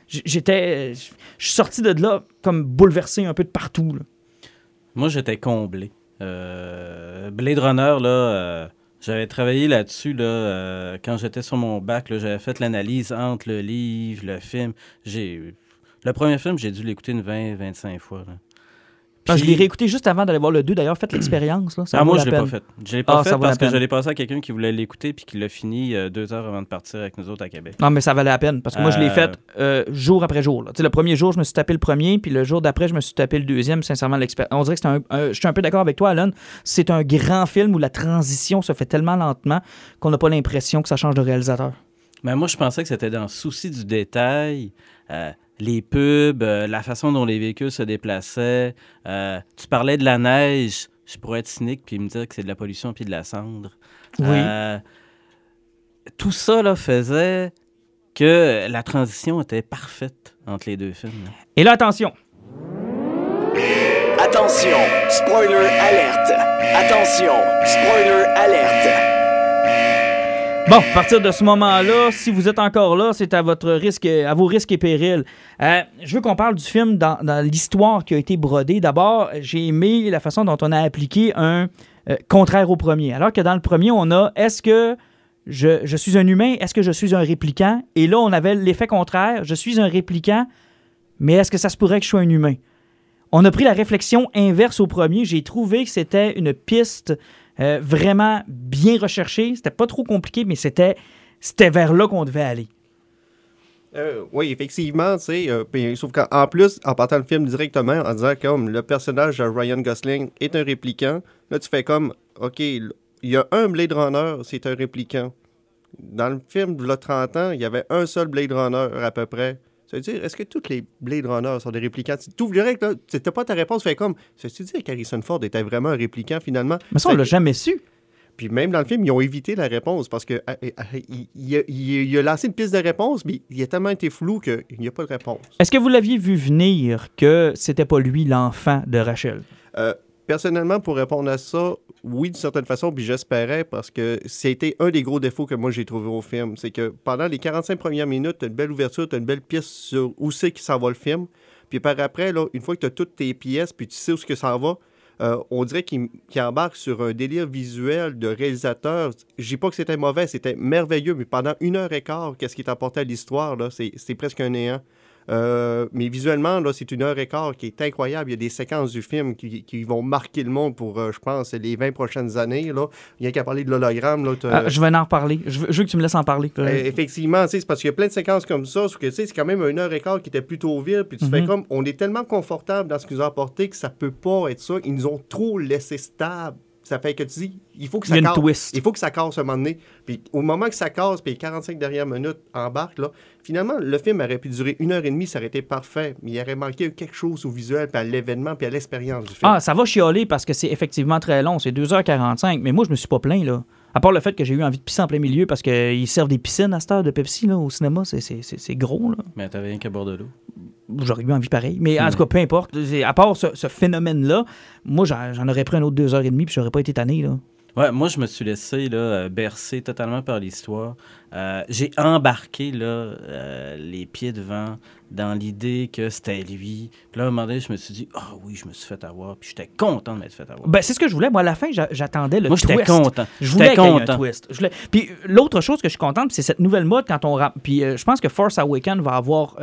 J'étais. Je suis sorti de là comme bouleversé un peu de partout. là. Moi, j'étais comblé. Euh, Blade Runner, là, euh, j'avais travaillé là-dessus là, euh, quand j'étais sur mon bac. J'avais fait l'analyse entre le livre, le film. Le premier film, j'ai dû l'écouter une 20-25 fois. Je l'ai réécouté juste avant d'aller voir le 2. D'ailleurs, faites l'expérience. là, ça Ah, vaut moi, la je l'ai pas fait. Je l'ai pas Ah, fait parce que je l'ai passé à quelqu'un qui voulait l'écouter puis qui l'a fini euh, deux heures avant de partir avec nous autres à Québec. Non, mais ça valait la peine parce que moi, je l'ai Euh, fait euh, jour après jour. là. Le premier jour, je me suis tapé le premier, puis le jour d'après, je me suis tapé le deuxième. Sincèrement, l'expérience. On dirait que c'est un. un- je suis un peu d'accord avec toi, Alan. C'est un grand film où la transition se fait tellement lentement qu'on n'a pas l'impression que ça change de réalisateur. Mais moi, je pensais que c'était dans le souci du détail. Les pubs, euh, la façon dont les véhicules se déplaçaient. euh, tu parlais de la neige. Je pourrais être cynique puis me dire que c'est de la pollution puis de la cendre. Oui. Euh, tout ça là, faisait que la transition était parfaite entre les deux films. là. Et là, attention. Attention, spoiler alerte. Attention, spoiler alerte. Bon, à partir de ce moment-là, si vous êtes encore là, c'est à votre risque, à vos risques et périls. Euh, je veux qu'on parle du film dans, l'histoire qui a été brodée. D'abord, j'ai aimé la façon dont on a appliqué un euh, contraire au premier. Alors que dans le premier, on a est-ce que je, je suis un humain, est-ce que je suis un répliquant? Et là, on avait l'effet contraire, je suis un répliquant, mais est-ce que ça se pourrait que je sois un humain? On a pris la réflexion inverse au premier. J'ai trouvé que c'était une piste euh, vraiment bien recherchée. C'était pas trop compliqué, mais c'était, c'était vers là qu'on devait aller. Euh, oui, effectivement, tu euh, sauf qu'en plus, en partant le film directement, en disant comme le personnage de Ryan Gosling est un répliquant, là tu fais comme, ok, il y a un Blade Runner, c'est un répliquant. Dans le film de 30 ans, il y avait un seul Blade Runner à peu près. Ça veut dire, est-ce que tous les Blade Runner sont des répliquants? Tu t'ouvres direct, là, c'était pas ta réponse, fait comme, ça veut dire qu'Harrison Ford était vraiment un répliquant finalement? Mais ça, on l'a jamais su. Puis même dans le film, ils ont évité la réponse parce que euh, euh, il, il a, il- il a lancé une piste de réponse, mais il a tellement été flou qu'il n'y a pas de réponse. Est-ce que vous l'aviez vu venir que c'était pas lui l'enfant de Rachel? Euh, personnellement, pour répondre à ça, oui, d'une certaine façon, puis j'espérais parce que c'était un des gros défauts que moi j'ai trouvé au film. C'est que pendant les 45 premières minutes, tu as une belle ouverture, tu as une belle pièce sur où c'est qui s'en va le film. Puis par après, là, une fois que tu as toutes tes pièces, puis tu sais où ce que ça va, euh, on dirait qu'il embarque sur un délire visuel de réalisateur. Je dis pas que c'était mauvais, c'était merveilleux, mais pendant une heure et quart, qu'est-ce qui est apporté à l'histoire, là, c'est presque un néant. Euh, mais visuellement, là, c'est une heure et quart qui est incroyable. Il y a des séquences du film qui, qui vont marquer le monde pour, euh, je pense, les 20 prochaines années. Là. Il y a qu'à parler de l'hologramme. Là, Ah, je vais en reparler. Je veux, je veux que tu me laisses en parler. euh, effectivement, c'est parce qu'il y a plein de séquences comme ça, que c'est quand même une heure et quart qui était plutôt vide, puis tu fais Mhm. comme, on est tellement confortable dans ce qu'ils ont apporté que ça peut pas être ça. Ils nous ont trop laissé stable. Ça fait que tu dis, il faut que Il y ça a une casse. twist. Il faut que ça casse à un moment donné. Puis au moment que ça casse, puis les 45 dernières minutes embarquent, là, finalement, le film aurait pu durer une heure et demie, ça aurait été parfait. Mais il aurait manqué quelque chose au visuel, puis à l'événement, puis à l'expérience du film. Ah, ça va chialer parce que c'est effectivement très long. C'est 2h45. Mais moi, je me suis pas plaint, là. À part le fait que j'ai eu envie de pisser en plein milieu parce qu'ils servent des piscines à cette heure de Pepsi, là, au cinéma. C'est- C'est c'est- c'est gros, là. Mais t'avais rien qu'à boire de l'eau. J'aurais eu envie pareil. Mais en tout cas, peu importe. À part ce, ce phénomène-là, moi, j'en aurais pris un autre 2h30 puis j'aurais pas été tanné, là. Ouais, moi, je me suis laissé là, euh, bercer totalement par l'histoire. Euh, j'ai embarqué là, euh, les pieds devant dans l'idée que c'était lui. Puis là, à un moment donné, je me suis dit, ah oui, je me suis fait avoir. Puis j'étais content de m'être fait avoir. Ben, c'est ce que je voulais. Moi, à la fin, j'a- j'attendais le moi, j'étais twist. content. Je voulais y ait un content. twist. Je voulais- Puis l'autre chose que je suis contente, c'est cette nouvelle mode quand on rap- Puis euh, je pense que Force Awakens va avoir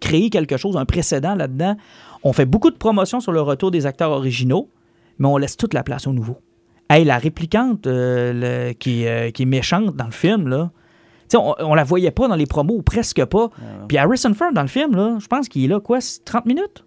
créé quelque chose, un précédent là-dedans. On fait beaucoup de promotions sur le retour des acteurs originaux, mais on laisse toute la place aux nouveaux. Hey, la réplicante euh, le- qui, euh, qui est méchante dans le film, là. On, on la voyait pas dans les promos, ou presque pas. Puis Harrison Ford dans le film, là, je pense qu'il est là, quoi, 30 minutes?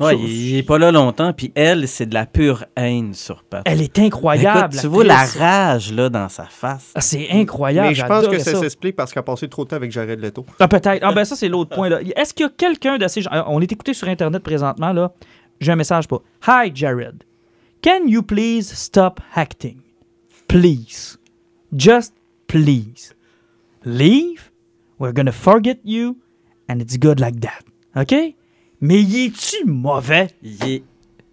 Ouais, il est pas là longtemps. Puis elle, c'est de la pure haine sur patte. Elle est incroyable. Écoute, tu vois la rage là, dans sa face. Ah, C'est incroyable. Mais je pense que ça s'explique parce qu'elle a passé trop de temps avec Jared Leto. Ah, peut-être. Ah, ben ça, c'est l'autre point. là. Est-ce qu'il y a quelqu'un de ces gens. euh, On est écouté sur Internet présentement, là. J'ai un message pour. Hi, Jared. Can you please stop acting? Please. Just please. Leave. We're gonna forget you. And it's good like that. OK? Mais y est-tu mauvais? Il est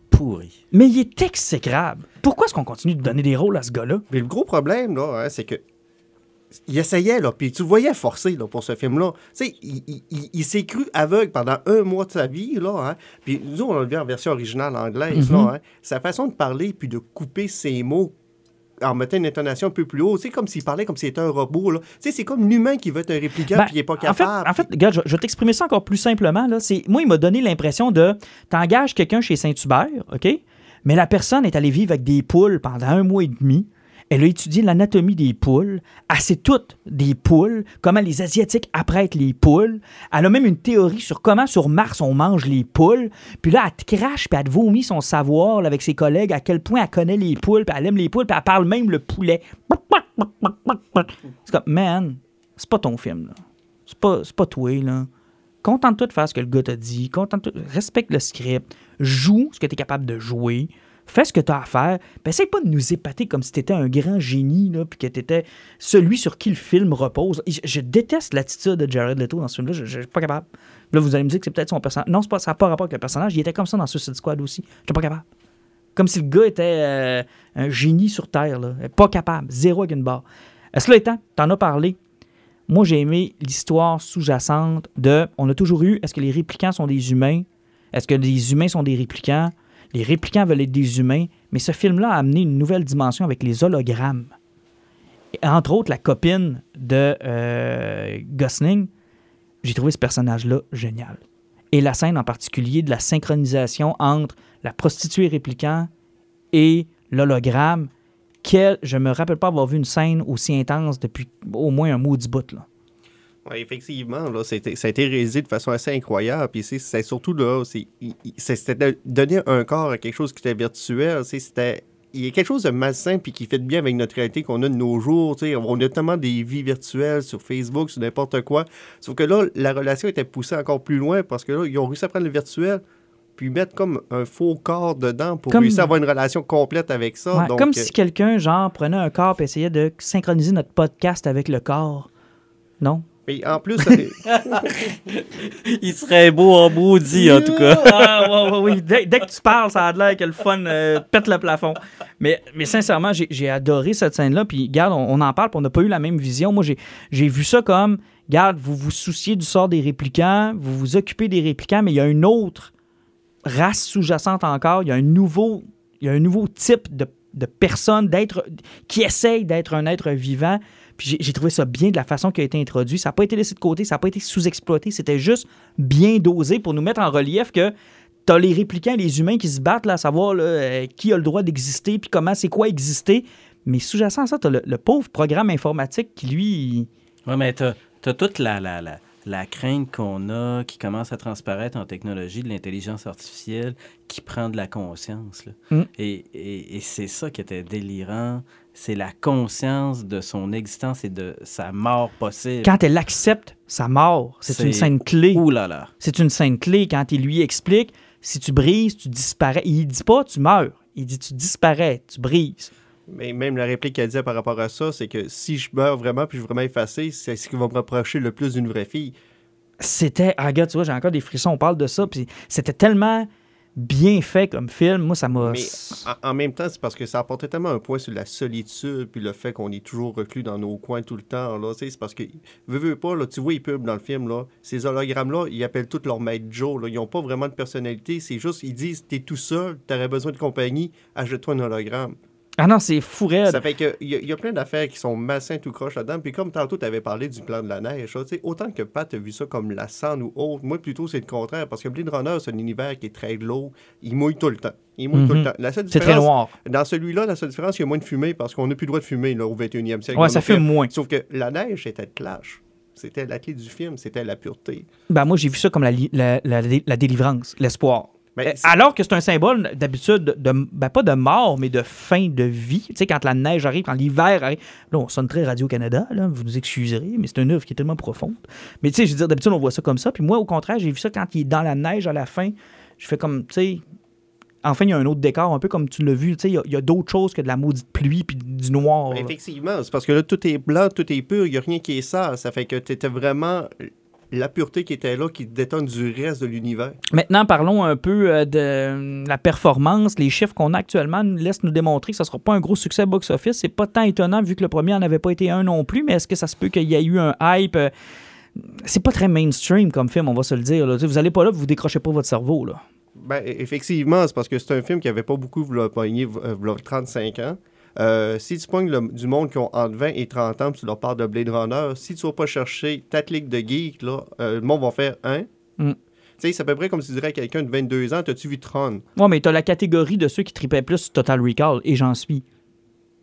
pourri. Mais il est exécrable. Pourquoi est-ce qu'on continue de donner des rôles à ce gars-là? Mais le gros problème, là, hein, c'est que il essayait, là, puis tu le voyais forcer, là, pour ce film-là. Tu sais, il, il- il- il s'est cru aveugle pendant un mois de sa vie, là, hein. Puis nous, on l'a vu en version originale anglaise, Mhm. là, hein. Sa façon de parler, puis de couper ses mots en mettant une intonation un peu plus haut, c'est comme s'il parlait comme s'il était un robot, là. C'est comme l'humain qui veut être un répliquant, Ben, puis il est pas en fait, capable. en fait, regarde, je, je vais t'exprimer ça encore plus simplement. Là. Moi, il m'a donné l'impression de t'engages quelqu'un chez Saint-Hubert, OK? Mais la personne est allée vivre avec des poules pendant un mois et demi. Elle a étudié l'anatomie des poules. Elle sait toutes des poules, comment les Asiatiques apprêtent les poules. Elle a même une théorie sur comment sur Mars on mange les poules. Puis là, elle te crache, puis elle te vomit son savoir avec ses collègues, à quel point elle connaît les poules, puis elle aime les poules, puis elle parle même le poulet. C'est comme, man, c'est pas ton film, là. C'est pas, pas toi, là. Contente-toi de faire ce que le gars t'a dit. Contente-toi, respecte le script. Joue ce que tu es capable de jouer. Fais ce que tu as à faire. Puis essaye pas de nous épater comme si tu étais un grand génie, là, puis que tu étais celui sur qui le film repose. Je, déteste l'attitude de Jared Leto dans ce film-là. Je, je suis pas capable. Là, vous allez me dire que c'est peut-être son personnage. Non, pas, ça n'a pas rapport avec le personnage. Il était comme ça dans Suicide Squad aussi. Je suis pas capable. Comme si le gars était euh, un génie sur Terre. Là. Pas capable. Zéro avec une barre. Cela étant, t'en as parlé. Moi, j'ai aimé l'histoire sous-jacente de. On a toujours eu. Est-ce que les réplicants sont des humains? Est-ce que les humains sont des réplicants? Les réplicants veulent être des humains. Mais ce film-là a amené une nouvelle dimension avec les hologrammes. Entre autres, la copine de euh, Gosling. J'ai trouvé ce personnage-là génial. Et la scène en particulier de la synchronisation entre la prostituée répliquant et l'hologramme. Quel, je me rappelle pas avoir vu une scène aussi intense depuis au moins un maudit bout. Là. Ouais, effectivement, là, ça a été réalisé de façon assez incroyable. Puis c'est- surtout là, c'était de donner un corps à quelque chose qui était virtuel. C'était il y a quelque chose de malsain puis qui fait bien avec notre réalité qu'on a de nos jours. tu sais. On a tellement des vies virtuelles sur Facebook, sur n'importe quoi. Sauf que là, la relation était poussée encore plus loin parce que là, ils ont réussi à prendre le virtuel puis mettre comme un faux corps dedans pour Comme- réussir à avoir une relation complète avec ça. Ouais, Donc, comme euh, si quelqu'un, genre, prenait un corps et essayait de synchroniser notre podcast avec le corps. Non? Mais en plus, ça- Il serait beau en maudit, en tout cas. ah, ouais, ouais, oui. Dès, dès que tu parles, ça a l'air que le fun euh, pète le plafond. Mais, mais sincèrement, j'ai j'ai adoré cette scène-là. Puis, regarde, on, on en parle, puis on n'a pas eu la même vision. Moi, j'ai j'ai vu ça comme, regarde, vous vous souciez du sort des réplicants, vous vous occupez des réplicants, mais il y a une autre race sous-jacente encore. Il y a un nouveau, il y a un nouveau type de, de personne, d'être, qui essaye d'être un être vivant. Puis j'ai- trouvé ça bien de la façon qui a été introduit. Ça n'a pas été laissé de côté, ça n'a pas été sous-exploité. C'était juste bien dosé pour nous mettre en relief que t'as les réplicants et les humains qui se battent là, à savoir là, euh, qui a le droit d'exister, puis comment c'est quoi exister. Mais sous-jacent à ça, t'as le, le pauvre programme informatique qui, lui... Oui, mais t'as as toute la, la, la, la crainte qu'on a qui commence à transparaître en technologie de l'intelligence artificielle qui prend de la conscience. là. Mm. Et, et, et c'est ça qui était délirant. C'est la conscience de son existence et de sa mort possible. Quand elle accepte sa mort, c'est une scène clé. Ouh là là. C'est une scène clé quand il lui explique si tu brises, tu disparais. Il dit pas tu meurs. Il dit tu disparais, tu brises. Mais même la réplique qu'elle disait par rapport à ça, c'est que si je meurs vraiment puis je suis vraiment effacé, c'est ce qui va me rapprocher le plus d'une vraie fille. C'était. Ah, regarde, tu vois, j'ai encore des frissons, on parle de ça. Puis c'était tellement bien fait comme film. Moi, ça m'a. Mais en, même temps, c'est parce que ça apportait tellement un point sur la solitude puis le fait qu'on est toujours reclus dans nos coins tout le temps. Là, c'est parce que, veux, veux pas, là, tu vois, ils pubs dans le film, là, ces hologrammes-là, ils appellent tous leur maître Joe. Là, ils n'ont pas vraiment de personnalité. C'est juste, ils disent, t'es tout seul, t'aurais besoin de compagnie, achète-toi un hologramme. Ah non, c'est fou raide. Ça fait que il y, a- il y a plein d'affaires qui sont malsains tout croche là-dedans. Puis comme tantôt, tu avais parlé du plan de la neige, là, autant que Pat a vu ça comme la cendre ou autre, moi plutôt c'est le contraire. Parce que Blade Runner, c'est un univers qui est très glauque. Il mouille tout le temps. Il mouille tout le Mhm. temps. La seule C'est très différence- noir. Dans celui-là, la seule différence, c'est qu'il y a moins de fumée parce qu'on n'a plus le droit de fumer là, au 21e siècle. Ouais, ça fume moins. Sauf que la neige, c'était le clash. C'était la clé du film, c'était la pureté. Ben, moi, j'ai vu ça comme la, la- la délivrance, l'espoir. Mais Euh, Alors que c'est un symbole d'habitude, de, ben, pas de mort, mais de fin de vie. Tu sais, quand la neige arrive, quand l'hiver arrive. Là, on sonne très Radio-Canada, là, vous nous excuserez, mais c'est une œuvre qui est tellement profonde. Mais tu sais, je veux dire, d'habitude, on voit ça comme ça. Puis moi, au contraire, j'ai vu ça quand il est dans la neige à la fin. Je fais comme, tu sais. Enfin, il y a un autre décor, un peu comme tu l'as vu. Tu sais, il y a- d'autres choses que de la maudite pluie puis du noir. Ben, effectivement, c'est parce que là, tout est blanc, tout est pur, il n'y a rien qui est sale. Ça fait que tu étais vraiment la pureté qui était là, qui détonne du reste de l'univers. Maintenant, parlons un peu euh, de euh, la performance. Les chiffres qu'on a actuellement nous laissent nous démontrer que ce ne sera pas un gros succès box-office. C'est pas tant étonnant vu que le premier n'en avait pas été un non plus, mais est-ce que ça se peut qu'il y ait eu un hype? euh, C'est pas très mainstream comme film, on va se le dire. là. Vous allez pas là, vous décrochez pas votre cerveau. Là. Ben, e- effectivement, c'est parce que c'est un film qui avait pas beaucoup pogné v'là- v'là 35 ans. Euh, si tu pognes le- du monde qui ont entre 20 et 30 ans, puis tu leur parles de Blade Runner, si tu vas pas chercher ta clique de geek, là, euh, le monde va faire un. Mm. Tu sais, c'est à peu près comme si tu dirais à quelqu'un de 22 ans, t'as-tu vu Tron? Ouais, mais t'as la catégorie de ceux qui tripaient plus Total Recall, et j'en suis.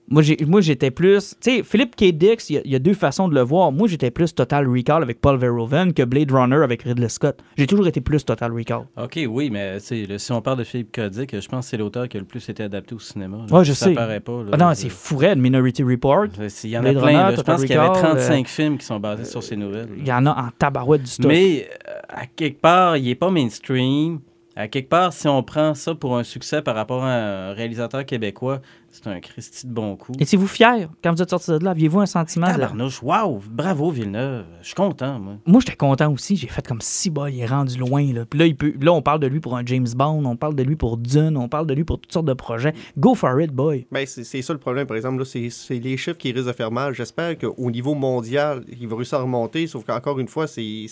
Moi, j'étais plus. Tu sais, Philippe K. Dix, il y, a- il y a deux façons de le voir. Moi, j'étais plus Total Recall avec Paul Verhoeven que Blade Runner avec Ridley Scott. J'ai toujours été plus Total Recall. OK, oui, mais si on parle de Philippe Codic, je pense que c'est l'auteur qui a le plus été adapté au cinéma. là. Ouais, je ça sais. paraît pas. là. Ah non, c'est fou raide, Minority Report. Il y en a Blade plein. Runner, là. Je pense qu'il y avait Recall, 35 films qui sont basés sur ces nouvelles. Il y en a en tabarouette du stock. Mais euh, à quelque part, il est pas mainstream. À quelque part, si on prend ça pour un succès par rapport à un réalisateur québécois, c'est un Christy de bon coup. Étiez-vous fier? Quand vous êtes sorti de là? Aviez-vous un sentiment de... Tabarnouche, wow, bravo Villeneuve. Je suis content, moi. Moi, j'étais content aussi. J'ai fait comme si, bah, il est rendu loin. Là. Puis là, il peut... là, on parle de lui pour un James Bond, on parle de lui pour Dune, on parle de lui pour toutes sortes de projets. Go for it, boy. Ben, c'est ça le problème, par exemple. là, C'est c'est les chiffres qui risquent de faire mal. J'espère qu'au niveau mondial, il va réussir à remonter. Sauf qu'encore une fois, c'est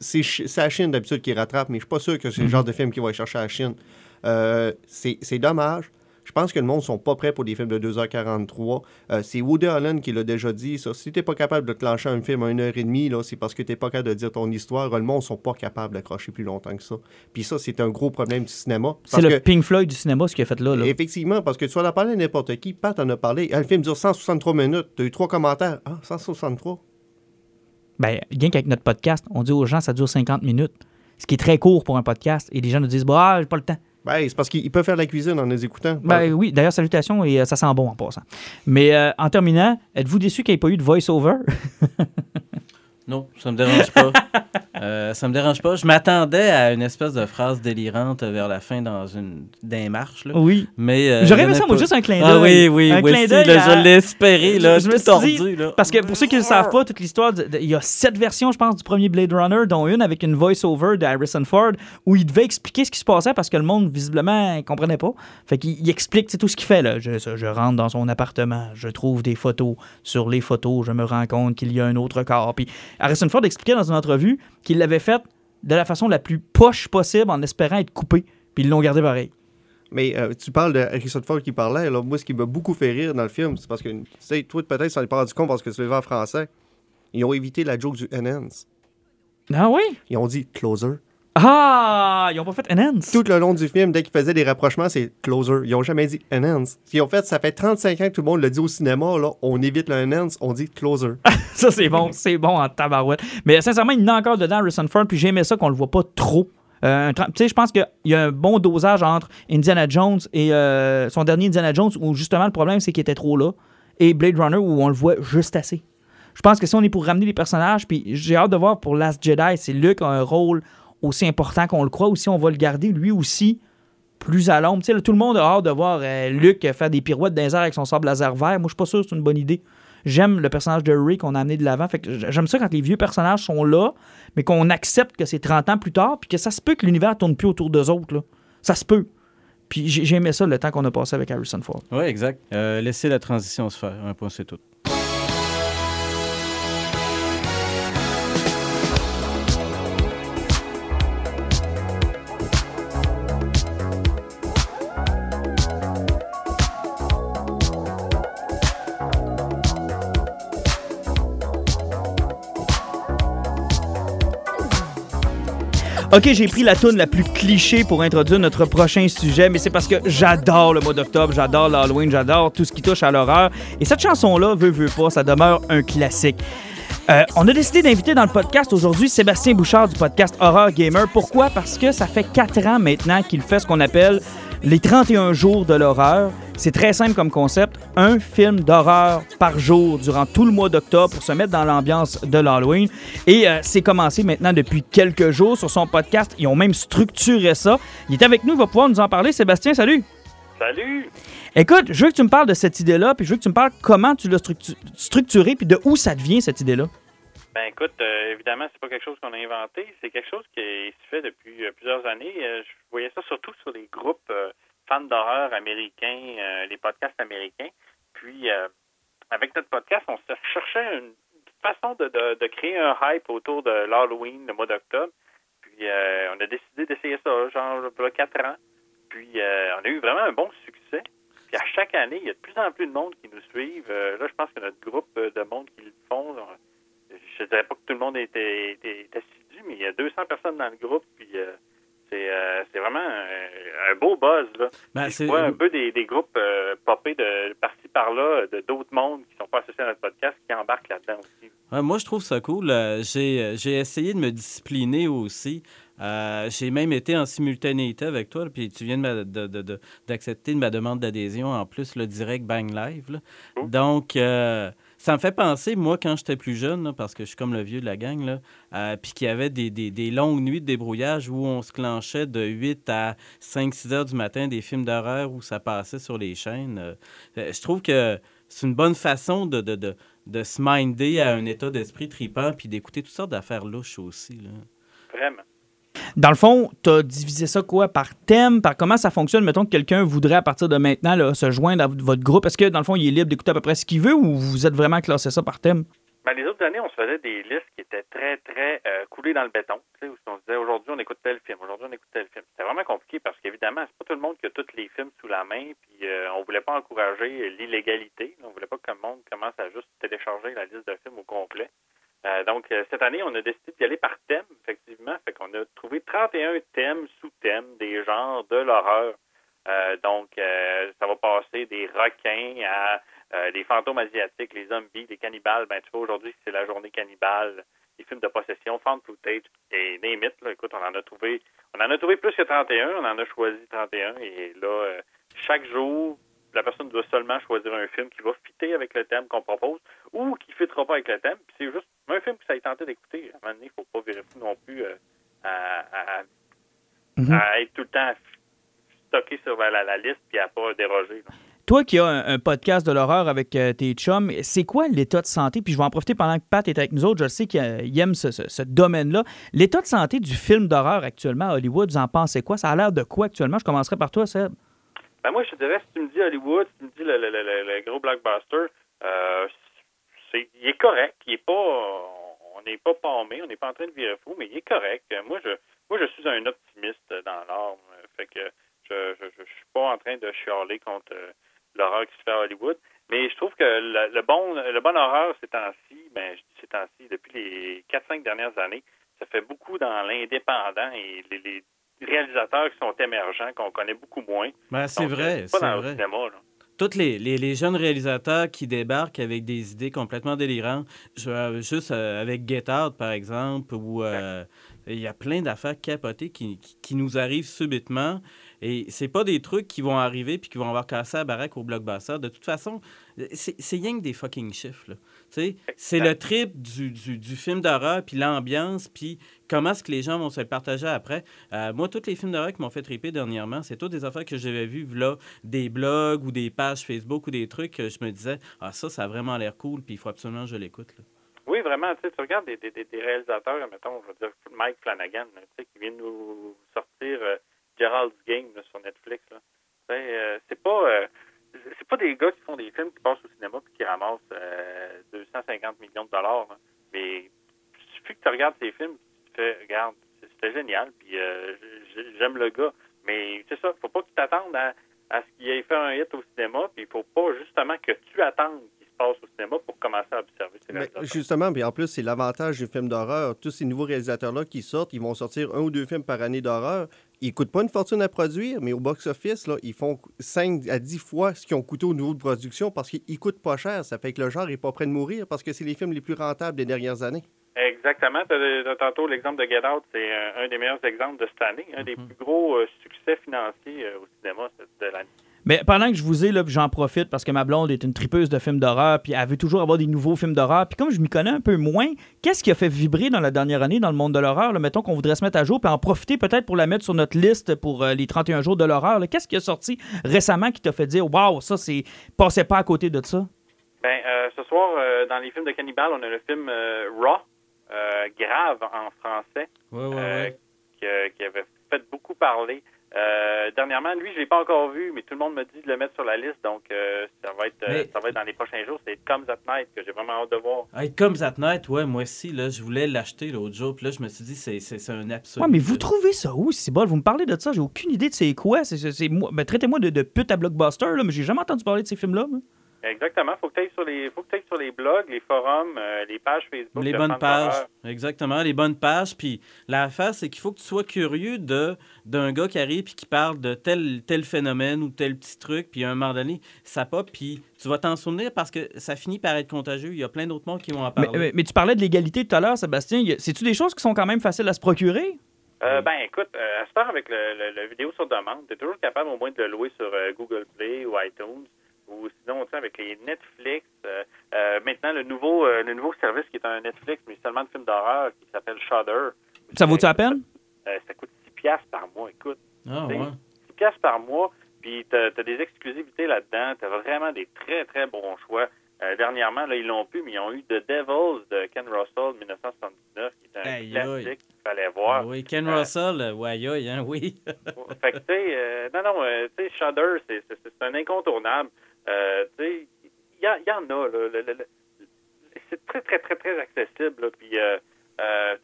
c'est- la Chine d'habitude qui rattrape, mais je suis pas sûr que c'est le genre de film qui va aller chercher à la Chine. Euh, c'est dommage. Je pense que le monde ne sont pas prêts pour des films de 2h43. Euh, c'est Woody Allen qui l'a déjà dit. Ça. Si tu n'es pas capable de te lancer un film à 1h30, là, c'est parce que tu n'es pas capable de dire ton histoire. Le monde ne sont pas capables d'accrocher plus longtemps que ça. Puis ça, c'est un gros problème du cinéma. C'est le que- Pink Floyd du cinéma, ce qu'il a fait là. là. Effectivement, parce que tu vas en parler à n'importe qui. Pat en a parlé. Ah, le film dure 163 minutes. Tu as eu trois commentaires. Ah, 163. Ben, bien qu'avec notre podcast, on dit aux gens ça dure 50 minutes. Ce qui est très court pour un podcast. Et les gens nous disent, bah, ah, j'ai pas le temps. Ben, c'est parce qu'il peut faire la cuisine en les écoutant. Ben oui, d'ailleurs, salutations et euh, ça sent bon en passant. Mais euh, en terminant, êtes-vous déçu qu'il n'y ait pas eu de voice-over? Non, ça me dérange pas. Euh, ça me dérange pas. Je m'attendais à une espèce de phrase délirante vers la fin dans une des marches. Là. oui. Mais euh, J'aurais aimé ça, moi, juste un clin Ah d'œil. oui, oui, un moi clin d'œil à- je l'ai espéré, là, Je me tout suis tordu. dit- là. Parce que pour ceux qui ne savent pas, toute l'histoire, il y a sept versions, je pense, du premier Blade Runner, dont une avec une voice-over de Harrison Ford, où il devait expliquer ce qui se passait parce que le monde, visiblement, ne comprenait pas. Fait qu'il il explique tout ce qu'il fait. Là. Je, je rentre dans son appartement, je trouve des photos. Sur les photos, je me rends compte qu'il y a un autre corps. Puis Harrison Ford expliquait dans une entrevue qu'il l'avait fait de la façon la plus poche possible en espérant être coupé. Puis ils l'ont gardé pareil. Mais euh, tu parles de Harrison Ford qui parlait. Là, moi, ce qui m'a beaucoup fait rire dans le film, c'est parce que, tu sais, toi, peut-être, ça n'est pas rendu compte parce que tu le en français. Ils ont évité la joke du enhance. Ah oui? Ils ont dit closer. Ah! Ils ont pas fait Enhance. Tout le long du film, dès qu'ils faisaient des rapprochements, c'est closer. Ils ont jamais dit enhance. Ce qu'ils ont fait, ça fait 35 ans que tout le monde le dit au cinéma. Là, on évite le enhance, on dit closer. Ça, c'est bon. C'est bon en tabarouette. Mais sincèrement, il y en a encore dedans, Harrison Ford, puis j'aimais ça qu'on le voit pas trop. Euh, tu sais, je pense qu'il y a un bon dosage entre Indiana Jones et euh, son dernier Indiana Jones, où justement le problème, c'est qu'il était trop là, et Blade Runner, où on le voit juste assez. Je pense que si on est pour ramener les personnages, puis j'ai hâte de voir pour Last Jedi, c'est Luke a un rôle aussi important qu'on le croit, ou si on va le garder lui aussi plus à l'ombre. Tout le monde a hâte de voir euh, Luke faire des pirouettes dans les airs avec son sable laser vert. Moi, je suis pas sûr que c'est une bonne idée. J'aime le personnage de Ray qu'on a amené de l'avant. Fait que j'aime ça quand les vieux personnages sont là, mais qu'on accepte que c'est 30 ans plus tard, puis que ça se peut que l'univers tourne plus autour d'eux autres. Là. Ça se peut. Puis j'ai j'ai aimé ça le temps qu'on a passé avec Harrison Ford. Oui, exact. Euh, laissez la transition se faire. Un point, c'est tout. Ok, j'ai pris la tune la plus cliché pour introduire notre prochain sujet, mais c'est parce que j'adore le mois d'octobre, j'adore l'Halloween, j'adore tout ce qui touche à l'horreur. Et cette chanson-là, veut, veut pas, ça demeure un classique. Euh, on a décidé d'inviter dans le podcast aujourd'hui Sébastien Bouchard du podcast Horror Gamer. Pourquoi? Parce que ça fait quatre ans maintenant qu'il fait ce qu'on appelle les 31 jours de l'horreur. C'est très simple comme concept. Un film d'horreur par jour durant tout le mois d'octobre pour se mettre dans l'ambiance de l'Halloween. Et euh, c'est commencé maintenant depuis quelques jours sur son podcast. Ils ont même structuré ça. Il est avec nous, il va pouvoir nous en parler. Sébastien, salut! Salut! Écoute, je veux que tu me parles de cette idée-là, puis je veux que tu me parles comment tu l'as structu- structuré, puis de où ça devient cette idée-là. Ben écoute, euh, évidemment, c'est pas quelque chose qu'on a inventé, c'est quelque chose qui se fait depuis euh, plusieurs années. Euh, je voyais ça surtout sur les groupes fans d'horreur américains, euh, les podcasts américains. Puis euh, avec notre podcast, on cherchait une façon de, de, créer un hype autour de l'Halloween, le mois d'octobre. Puis euh, on a décidé d'essayer ça, genre il y a quatre ans. Puis euh, on a eu vraiment un bon succès. Puis à chaque année, il y a de plus en plus de monde qui nous suivent. Euh, là, je pense que notre groupe de monde qui le font, je ne dirais pas que tout le monde était, était- assidu, mais il y a 200 personnes dans le groupe. Puis c'est euh, c'est vraiment un, un beau buzz. Là. Ben, je vois un peu des, des groupes euh, popés de par-ci par-là, de d'autres mondes qui sont pas associés à notre podcast, qui embarquent là-dedans aussi. Ouais, moi, je trouve ça cool. Euh, J'ai euh, j'ai essayé de me discipliner aussi. Euh, J'ai même été en simultanéité avec toi, puis tu viens de ma- de- de- de- d'accepter de, ma demande d'adhésion en plus, le direct Bang Live. là. Donc, Ça me fait penser, moi, quand j'étais plus jeune, parce que je suis comme le vieux de la gang, là, puis qu'il y avait des, longues nuits de débrouillage où on se clenchait de 8 à 5-6 heures du matin des films d'horreur où ça passait sur les chaînes. euh, je trouve que c'est une bonne façon de, de, de, de se minder à un état d'esprit tripant puis d'écouter toutes sortes d'affaires louches aussi. Là. Vraiment. Dans le fond, tu as divisé ça quoi? Par thème, par comment ça fonctionne? Mettons que quelqu'un voudrait à partir de maintenant se joindre à votre groupe. Est-ce que dans le fond, il est libre d'écouter à peu près ce qu'il veut ou vous êtes vraiment classé ça par thème? Ben, les autres années, on se faisait des listes qui étaient très, très euh, coulées dans le béton. Où on se disait aujourd'hui, on écoute tel film, aujourd'hui, on écoute tel film. C'était vraiment compliqué parce qu'évidemment, c'est pas tout le monde qui a tous les films sous la main, puis euh, on voulait pas encourager l'illégalité. On voulait pas que le monde commence à juste télécharger la liste de films au complet. Euh, donc, euh, cette année, on a décidé d'y aller par thème, effectivement. Fait qu'on a trouvé 31 thèmes, sous-thèmes, des genres de l'horreur. Euh, donc, ça va passer des requins à les fantômes asiatiques, les zombies, les cannibales. Ben, tu vois, aujourd'hui, c'est la journée cannibale. Les films de possession, fan footage, et des mythes. Là, écoute, on en a trouvé, on en a trouvé plus que 31. On en a choisi 31. Et là, chaque jour, la personne doit seulement choisir un film qui va fitter avec le thème qu'on propose ou qui ne fitera pas avec le thème. Puis c'est juste un film que ça ait tenté d'écouter. À un moment donné, il ne faut pas virer fou non plus euh, à, à- Mhm. à être tout le temps stocké sur la, la- la liste et à pas déroger. là. Toi qui as un, un podcast de l'horreur avec euh, tes chums, c'est quoi l'état de santé? Puis je vais en profiter pendant que Pat est avec nous autres. Je sais qu'il il aime ce, ce- ce domaine-là. L'état de santé du film d'horreur actuellement à Hollywood, vous en pensez quoi? Ça a l'air de quoi actuellement? Je commencerai par toi, Seb. Ben moi, je te dirais, si tu me dis Hollywood, si tu me dis le, le- le- gros blockbuster, euh, c'est, il est correct. Il est pas, on n'est pas palmé, on n'est pas en train de virer fou, mais il est correct. Moi, je, moi, je suis un optimiste dans l'art. Fait que je, je, je, je suis pas en train de chialer contre euh, l'horreur qui se fait à Hollywood. Mais je trouve que le, le bon, le bon horreur ces temps-ci, ben, je dis ces temps-ci, depuis les 4-5 dernières années, ça fait beaucoup dans l'indépendant et les, les réalisateurs qui sont émergents, qu'on connaît beaucoup moins. Ben, c'est vrai, Pas c'est dans le vrai. cinéma, là. Tous les, les, les jeunes réalisateurs qui débarquent avec des idées complètement délirantes, je, euh, juste euh, avec Get Out, par exemple, où euh, il y a plein d'affaires capotées qui, qui, qui nous arrivent subitement. Et c'est pas des trucs qui vont arriver puis qui vont avoir cassé la baraque au blockbuster. De toute façon, c'est c'est rien que des fucking chiffres. là. C'est le trip du, du, du film d'horreur, puis l'ambiance, puis comment est-ce que les gens vont se le partager après. Euh, moi, tous les films d'horreur qui m'ont fait triper dernièrement, c'est toutes des affaires que j'avais vues, là, des blogs ou des pages Facebook ou des trucs que je me disais, ah, ça, ça a vraiment l'air cool, puis il faut absolument que je l'écoute. là. Oui, vraiment, tu regardes des, des, des- réalisateurs, mettons, je veux dire, Mike Flanagan, qui vient de nous sortir euh, Gerald's Game là, sur Netflix, là. Euh, c'est pas c'est pas des gars qui font des films qui passent au cinéma puis qui ramassent euh, 250 millions de dollars, là. mais il suffit que tu regardes ces films, tu te fais, regarde, c'était génial, puis euh, j'aime le gars, mais c'est ça, faut pas que tu t'attendes à, ce qu'il ait fait un hit au cinéma, puis il faut pas justement que tu attendes passe au cinéma pour commencer à observer ces Mais justement, puis en plus, c'est l'avantage du film d'horreur. Tous ces nouveaux réalisateurs-là qui sortent, ils vont sortir un ou deux films par année d'horreur. Ils coûtent pas une fortune à produire, mais au box-office, ils font 5 à 10 fois ce qu'ils ont coûté au niveau de production parce qu'ils coûtent pas cher. Ça fait que le genre est pas prêt de mourir parce que c'est les films les plus rentables des dernières années. Exactement. Tantôt l'exemple de Get Out, c'est un, un des meilleurs exemples de cette année, un des plus gros euh, succès financiers euh, au cinéma de l'année. Mais pendant que je vous ai, là, j'en profite parce que ma blonde est une tripeuse de films d'horreur, puis elle veut toujours avoir des nouveaux films d'horreur. Puis comme je m'y connais un peu moins, qu'est-ce qui a fait vibrer dans la dernière année dans le monde de l'horreur? là? Mettons qu'on voudrait se mettre à jour, puis en profiter peut-être pour la mettre sur notre liste pour euh, les 31 jours de l'horreur. là. Qu'est-ce qui a sorti récemment qui t'a fait dire, waouh, ça, c'est. Passez pas à côté de ça? Ben, euh, ce soir, euh, dans les films de cannibales, on a le film Raw, grave en français, Ouais, ouais, ouais. qui, qui avait fait beaucoup parler. Euh, dernièrement, lui, je l'ai pas encore vu, mais tout le monde me dit de le mettre sur la liste, donc euh, ça va être euh, Mais- ça va être dans les prochains jours. C'est Comes at Night que j'ai vraiment hâte de voir. Hey, comme That Night, ouais, moi aussi, là, je voulais l'acheter l'autre jour, puis là, je me suis dit, c'est, c'est, c'est un absolu. Ouais, mais vous trouvez ça où, c'est bon? Vous me parlez de ça, j'ai aucune idée de c'est quoi. C'est, c'est- c'est moi- ben, traitez-moi de, de pute à blockbuster, là, mais j'ai jamais entendu parler de ces films-là. moi. Exactement. Faut que tu ailles sur les faut que t'ailles sur les blogs, les forums, euh, les pages Facebook. Les bonnes pages. Exactement, les bonnes pages. Puis l'affaire, c'est qu'il faut que tu sois curieux de d'un gars qui arrive puis qui parle de tel, tel phénomène ou tel petit truc, puis à un moment donné, ça pop, puis tu vas t'en souvenir parce que ça finit par être contagieux. Il y a plein d'autres mondes qui vont en Mais, parler. mais- mais tu parlais de l'égalité tout à l'heure, Sébastien. C'est-tu des choses qui sont quand même faciles à se procurer? Euh, ben écoute, euh, à cette heure avec le, le- le vidéo sur demande, tu es toujours capable au moins de le louer sur euh, Google Play ou iTunes. Ou sinon, tu sais, avec les Netflix. euh, euh, maintenant, le nouveau, euh, le nouveau service qui est un Netflix, mais seulement de films d'horreur, qui s'appelle Shudder. Ça vaut-tu la peine? Ça coûte 6 piastres par mois, écoute. Ah, ouais. 6 piastres par mois, puis tu as, des exclusivités là-dedans. Tu as vraiment des très, très bons choix. Euh, dernièrement, là, ils l'ont pu, mais ils ont eu The Devils de Ken Russell, 1979, qui est un aïe. classique qu'il fallait voir. Oui, Ken Euh, Russell, ouais, hein, oui. fait que, tu sais, euh, non, non, tu sais, Shudder, c'est un incontournable. Euh, il y, y en a, c'est très, très, très, très accessible, là. Puis, euh, euh,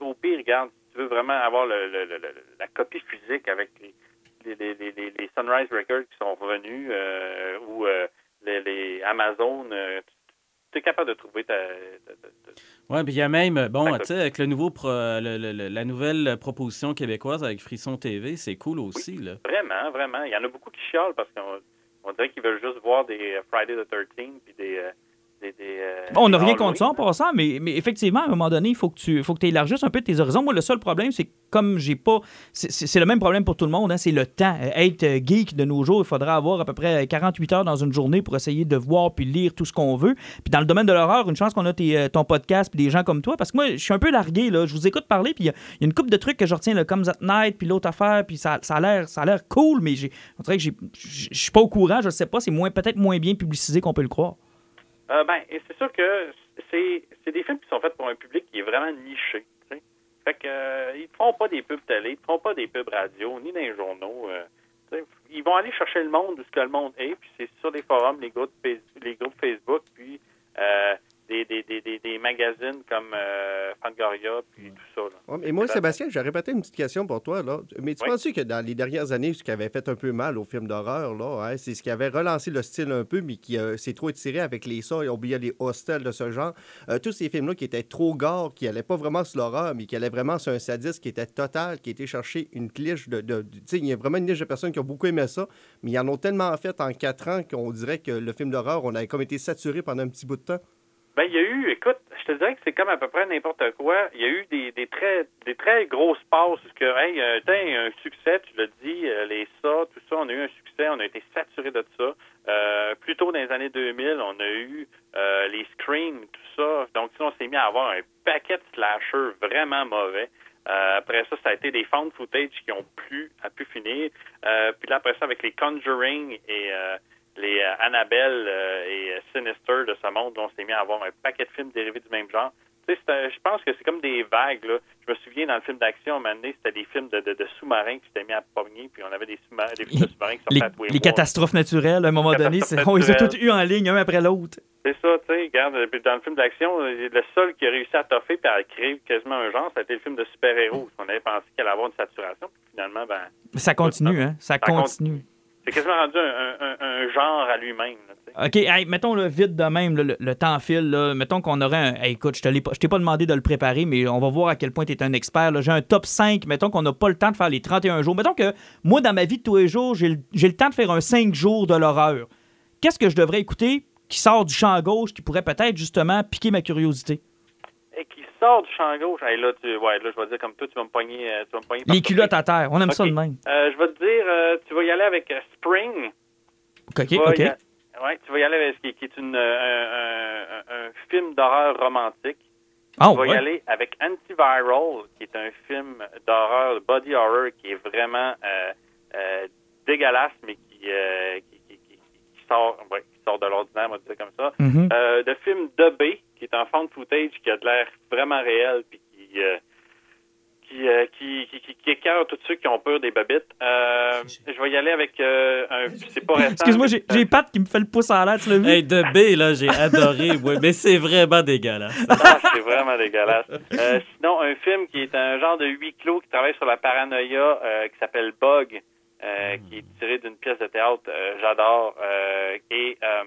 au pire, regarde, si tu veux vraiment avoir le, le- le- la copie physique avec les, les, Sunrise Records qui sont revenus, euh, ou euh, les, Amazon, euh, tu es capable de trouver ta... ta- ta- ta- Oui, puis il y a même, bon, tu sais, avec le nouveau pro- le- le- le- la nouvelle proposition québécoise avec Frisson TV, c'est cool aussi, là. Vraiment, vraiment. Il y en a beaucoup qui chialent parce qu'on on dirait qu'ils veulent juste voir des euh, Friday the 13th puis des. Euh, des, des, Bon, on n'a rien contre ça en Halloween. passant, mais, mais effectivement, à un moment donné, il faut que tu faut que élargisses un peu tes horizons. Moi, le seul problème, c'est que comme j'ai pas. C'est le même problème pour tout le monde, hein, c'est le temps. Euh, Être euh, geek de nos jours, il faudra avoir à peu près 48 heures dans une journée pour essayer de voir puis lire tout ce qu'on veut. Puis dans le domaine de l'horreur, une chance qu'on a tes, ton podcast puis des gens comme toi, parce que moi, je suis un peu largué, là. Je vous écoute parler, puis il y, a- il y a une couple de trucs que je retiens, le Comes at Night, puis l'autre affaire, puis ça, ça a l'air cool, mais j'ai- on dirait que j'ai- je je suis pas au courant, je sais pas, c'est moins peut-être moins bien publicisé qu'on peut le croire. Euh, ben, c'est sûr que c'est c'est des films qui sont faits pour un public qui est vraiment niché. Fait que euh, ils ne feront pas des pubs télé, ils ne feront pas des pubs radio, ni dans les journaux. euh, ils vont aller chercher le monde où ce que le monde est, puis c'est sur les forums, les groupes, les groupes Facebook, puis euh, des, des, des, des, des magazines comme euh, Fangoria, puis tout ça. là. Ouais, et moi, Sébastien, j'aurais peut-être une petite question pour toi. Là. Mais tu Oui. penses que dans les dernières années, ce qui avait fait un peu mal aux films d'horreur, là, hein, c'est ce qui avait relancé le style un peu, mais qui euh, s'est trop étiré avec les ça et oublié les hostels de ce genre? Euh, tous ces films-là qui étaient trop gore, qui n'allaient pas vraiment sur l'horreur, mais qui allaient vraiment sur un sadisme qui était total, qui était chercher une cliche de. il y a vraiment une niche de personnes qui ont beaucoup aimé ça, mais ils en ont tellement fait en quatre ans qu'on dirait que le film d'horreur, on avait comme été saturé pendant un petit bout de temps. Ben, il y a eu, écoute, je te dirais que c'est comme à peu près n'importe quoi. Il y a eu des, des très des très grosses passes que, hey, euh, t'as un succès, tu l'as dit, euh, les ça, tout ça, on a eu un succès, on a été saturé de ça. Euh, plus tôt dans les années 2000, on a eu euh, les Scream, tout ça. Donc, on s'est mis à avoir un paquet de slashers vraiment mauvais. Euh, après ça, ça a été des found footage qui ont plu, à pu finir. Euh, puis là, après ça, avec les Conjuring et euh, les euh, Annabelle euh, et euh, Sinister de ce monde, on s'est mis à avoir un paquet de films dérivés du même genre. Tu sais, c'est un- je pense que c'est comme des vagues. Là. Je me souviens, dans le film d'action, à un moment donné, c'était des films de, de, de sous-marins qui s'étaient mis à pogner, puis on avait des, sous-marins- des films de sous-marins qui Les, tous les les mois. catastrophes naturelles, à un moment donné, on les a toutes eues en ligne, un après l'autre. C'est ça, tu sais, regarde, euh, dans le film d'action, le seul qui a réussi à toffer et à créer quasiment un genre, ça a été le film de super-héros. On avait pensé qu'elle allait avoir une saturation, puis finalement, ben, Mais ça continue, hein? Ça, Ça continue. c'est quasiment rendu un, un- un- genre à lui-même. OK, hey, mettons là, vite de même, le, le temps file. Là, mettons qu'on aurait un. Hey, écoute, je pas- t'ai pas demandé de le préparer, mais on va voir à quel point tu es un expert. J'ai un top 5. Mettons qu'on n'a pas le temps de faire les 31 jours. Mettons que moi, dans ma vie de tous les jours, j'ai le, le temps de faire un 5 jours de l'horreur. Qu'est-ce que je devrais écouter qui sort du champ gauche qui pourrait peut-être justement piquer ma curiosité? Et qui sort du champ gauche, hey, là, tu, ouais, là, je vais dire comme toi, tu vas me pogner. euh, tu vas me pogner Les culottes à terre. On aime ça de même. Euh, je vais te dire, euh, tu vas y aller avec Spring. OK, Tu vas OK. y a- ouais, tu vas y aller avec ce qui, qui est une, euh, un, un- un film d'horreur romantique. Ah, tu vas y aller avec Antiviral, qui est un film d'horreur, de body horror, qui est vraiment euh, euh, dégueulasse, mais qui, euh, qui, qui- qui- qui sort, ouais, qui sort de l'ordinaire, on va dire comme ça. Mhm. Euh, de film de B, qui est un found footage qui a de l'air vraiment réel, puis qui, qui, euh, qui, qui, qui, qui écœure tous ceux qui ont peur des babites. Euh, je vais y aller avec euh, un. C'est pas récent. Excuse-moi, j'ai j'ai Pat qui me fait le pouce en l'air, tu l'as vu? Hey, de B, là, j'ai adoré, ouais, mais c'est vraiment dégueulasse. Ah, c'est vraiment dégueulasse. Euh, sinon, un film qui est un genre de huis clos qui travaille sur la paranoïa euh, qui s'appelle Bug, euh, qui est tiré d'une pièce de théâtre. euh, J'adore. Euh, et euh,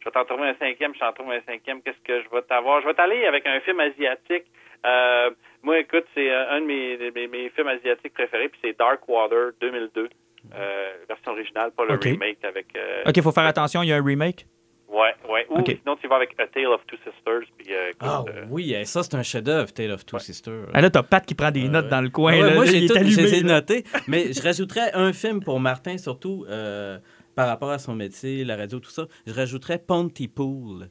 je vais t'en trouver un cinquième. Je t'en trouve un cinquième. Qu'est-ce que je vais t'avoir? Je vais t'aller avec un film asiatique. Euh, moi, écoute, c'est euh, un de mes, de mes, mes films asiatiques préférés, puis c'est Dark Water 2002. Euh, version originale, pas le remake avec. euh, OK, faut faire attention, il y a un remake? Ouais, ouais. Ou Ok. sinon, tu vas avec A Tale of Two Sisters. Puis, euh, Ah euh, oui, hey, ça, c'est un chef-d'œuvre, Tale of Two Sisters. Ah, là, t'as Pat qui prend des notes dans le coin. Ah ouais, là. moi, Il j'ai tout, allumé, j'ai là. noté. Mais je rajouterais un film pour Martin, surtout, euh, par rapport à son métier, la radio, tout ça, je rajouterais Pontypool.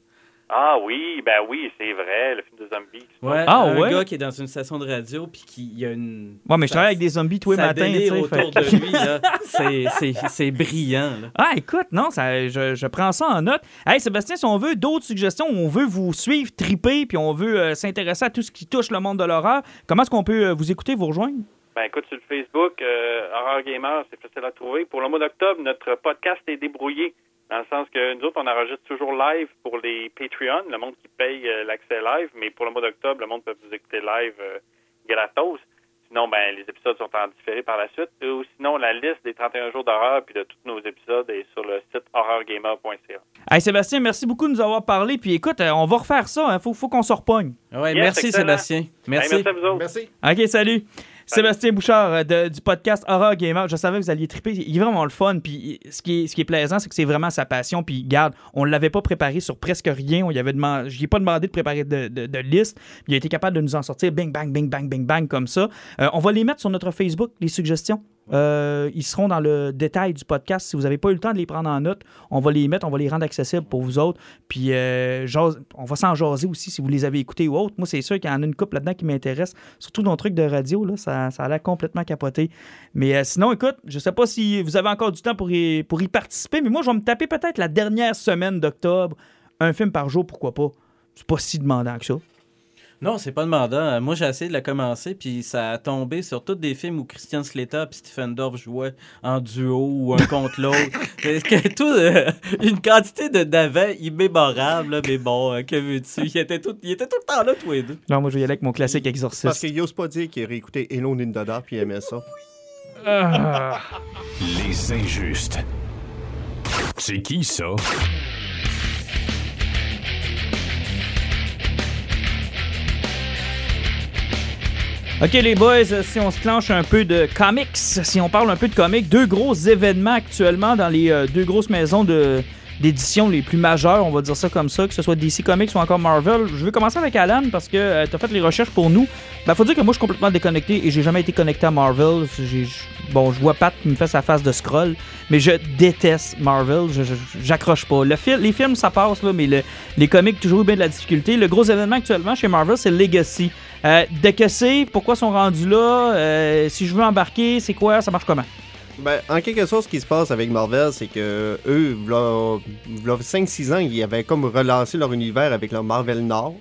Ah oui, ben oui, c'est vrai, le film de zombies. Ouais, Ah, un ouais? gars qui est dans une station de radio puis qui il y a une Ouais, mais je ça- travaille avec des zombies tous les matins. autour fait- de lui là. C'est- c'est c'est brillant là. Ah, écoute, non, ça, je, je prends ça en note. Hey, Sébastien, si on veut d'autres suggestions, on veut vous suivre, triper, puis on veut euh, s'intéresser à tout ce qui touche le monde de l'horreur, comment est-ce qu'on peut euh, vous écouter, vous rejoindre? Ben écoute, sur le Facebook, euh, Horror Gamer, c'est facile à trouver. Pour le mois d'octobre, notre podcast est débrouillé. Dans le sens que nous autres, on enregistre toujours live pour les Patreon, le monde qui paye euh, l'accès live, mais pour le mois d'octobre, le monde peut vous écouter live euh, gratos. Sinon, ben les épisodes sont en différé par la suite. Ou sinon, la liste des 31 jours d'horreur puis de tous nos épisodes est sur le site horrorgamer.ca. Hey, Sébastien, merci beaucoup de nous avoir parlé. Puis écoute, euh, on va refaire ça. Il faut, faut qu'on se repogne. Ouais, Yes, merci excellent. Sébastien. Hey, Merci. merci à vous autres. Merci. OK, salut. Sébastien Bouchard euh, du podcast Horror Gamer. Je savais que vous alliez triper. Il est vraiment le fun. Puis ce qui est, plaisant, c'est que c'est vraiment sa passion. Puis garde, on ne l'avait pas préparé sur presque rien. On y avait demandé, je lui ai pas demandé de préparer de, liste. Il a été capable de nous en sortir bing, bang, bing, bang, bing, bang comme ça. Euh, on va les mettre sur notre Facebook, les suggestions. Euh, ils seront dans le détail du podcast. Si vous n'avez pas eu le temps de les prendre en note, on va les mettre, on va les rendre accessibles pour vous autres. Puis euh, on va s'en jaser aussi si vous les avez écoutés ou autres. Moi, c'est sûr qu'il y en a une couple là-dedans qui m'intéresse. Surtout dans le truc de radio, là, ça, ça a l'air complètement capoté. Mais euh, sinon, écoute, je sais pas si vous avez encore du temps pour y, pour y participer, mais moi, je vais me taper peut-être la dernière semaine d'octobre. Un film par jour, pourquoi pas? C'est pas si demandant que ça. Non, c'est pas demandant. Moi, j'ai essayé de la commencer, puis ça a tombé sur tous des films où Christian Slater et Stephen Dorff jouaient en duo ou un contre l'autre. Parce que tout, euh, une quantité de d'avant immémorable, là, mais bon, euh, que veux-tu? Ils étaient, tout, ils étaient tout le temps là, tous les deux. Non, moi, je vais y aller avec mon classique Parce Exorciste. qu'il n'ose pas dire qu'il a réécouté Hello Nindada puis il aimait ça. Les injustes. C'est qui ça? OK, les boys, euh, si on se clenche un peu de comics, si on parle un peu de comics, deux gros événements actuellement dans les euh, deux grosses maisons de d'édition les plus majeures, on va dire ça comme ça, que ce soit DC Comics ou encore Marvel. Je vais commencer avec Alan parce que tu as fait les recherches pour nous. Ben, faut dire que moi, je suis complètement déconnecté et j'ai jamais été connecté à Marvel. Bon, je vois Pat qui me fait sa face de scroll, mais je déteste Marvel. J'accroche pas. Le les films, ça passe, là, mais le- les comics, toujours eu bien de la difficulté. Le gros événement actuellement chez Marvel, c'est Legacy. Euh, de que c'est, pourquoi sont rendus là, euh, si je veux embarquer, c'est quoi, ça marche comment? Ben, en quelque sorte, ce qui se passe avec Marvel, c'est que eux, v'là 5-6 ans, ils avaient comme relancé leur univers avec leur Marvel Nord,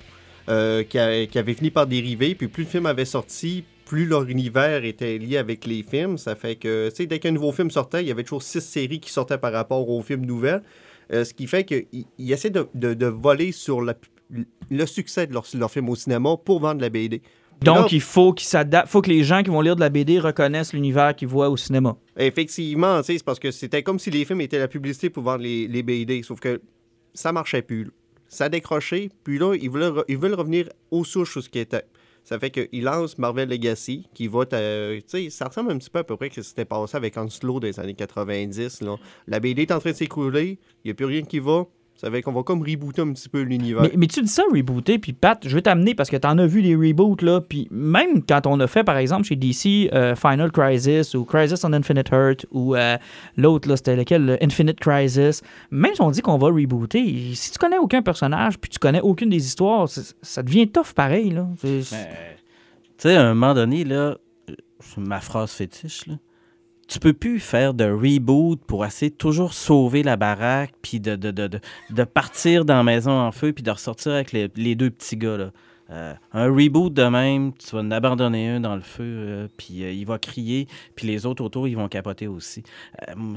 euh, qui, avait fini par dériver. Puis plus le film avait sorti, plus leur univers était lié avec les films. Ça fait que, tu sais, dès qu'un nouveau film sortait, il y avait toujours 6 séries qui sortaient par rapport aux films nouvelles. Euh, ce qui fait qu'ils ils essaient de voler sur la- le succès de leur, leur film au cinéma pour vendre la BD. Donc, il faut faut que les gens qui vont lire de la BD reconnaissent l'univers qu'ils voient au cinéma. Effectivement, c'est parce que c'était comme si les films étaient la publicité pour vendre les, les BD, sauf que ça marchait plus. là. Ça a décroché, puis là, ils veulent, re- ils veulent revenir aux souches sur ce qui était. Ça fait qu'ils lancent Marvel Legacy, qui va... euh, tu sais, ça ressemble un petit peu à peu près à ce qui s'était passé avec Hanslow des années 90. Là. La BD est en train de s'écrouler, il n'y a plus rien qui va. Ça fait qu'on va comme rebooter un petit peu l'univers. Mais, mais tu dis ça, rebooter, puis Pat, je vais t'amener parce que t'en as vu des reboots, là, puis même quand on a fait, par exemple, chez DC, euh, Final Crisis ou Crisis on Infinite Earth ou euh, l'autre, là, c'était lequel, le Infinite Crisis, même si on dit qu'on va rebooter, si tu connais aucun personnage puis tu connais aucune des histoires, ça devient tough pareil, là. Tu sais, à un moment donné, là, euh, c'est ma phrase fétiche, là. Tu peux plus faire de reboot pour essayer de toujours sauver la baraque, puis de, de, de, de, partir dans la maison en feu, puis de ressortir avec les, les deux petits gars. Là. Euh, un reboot de même, tu vas en abandonner un dans le feu, euh, puis euh, il va crier, puis les autres autour, ils vont capoter aussi.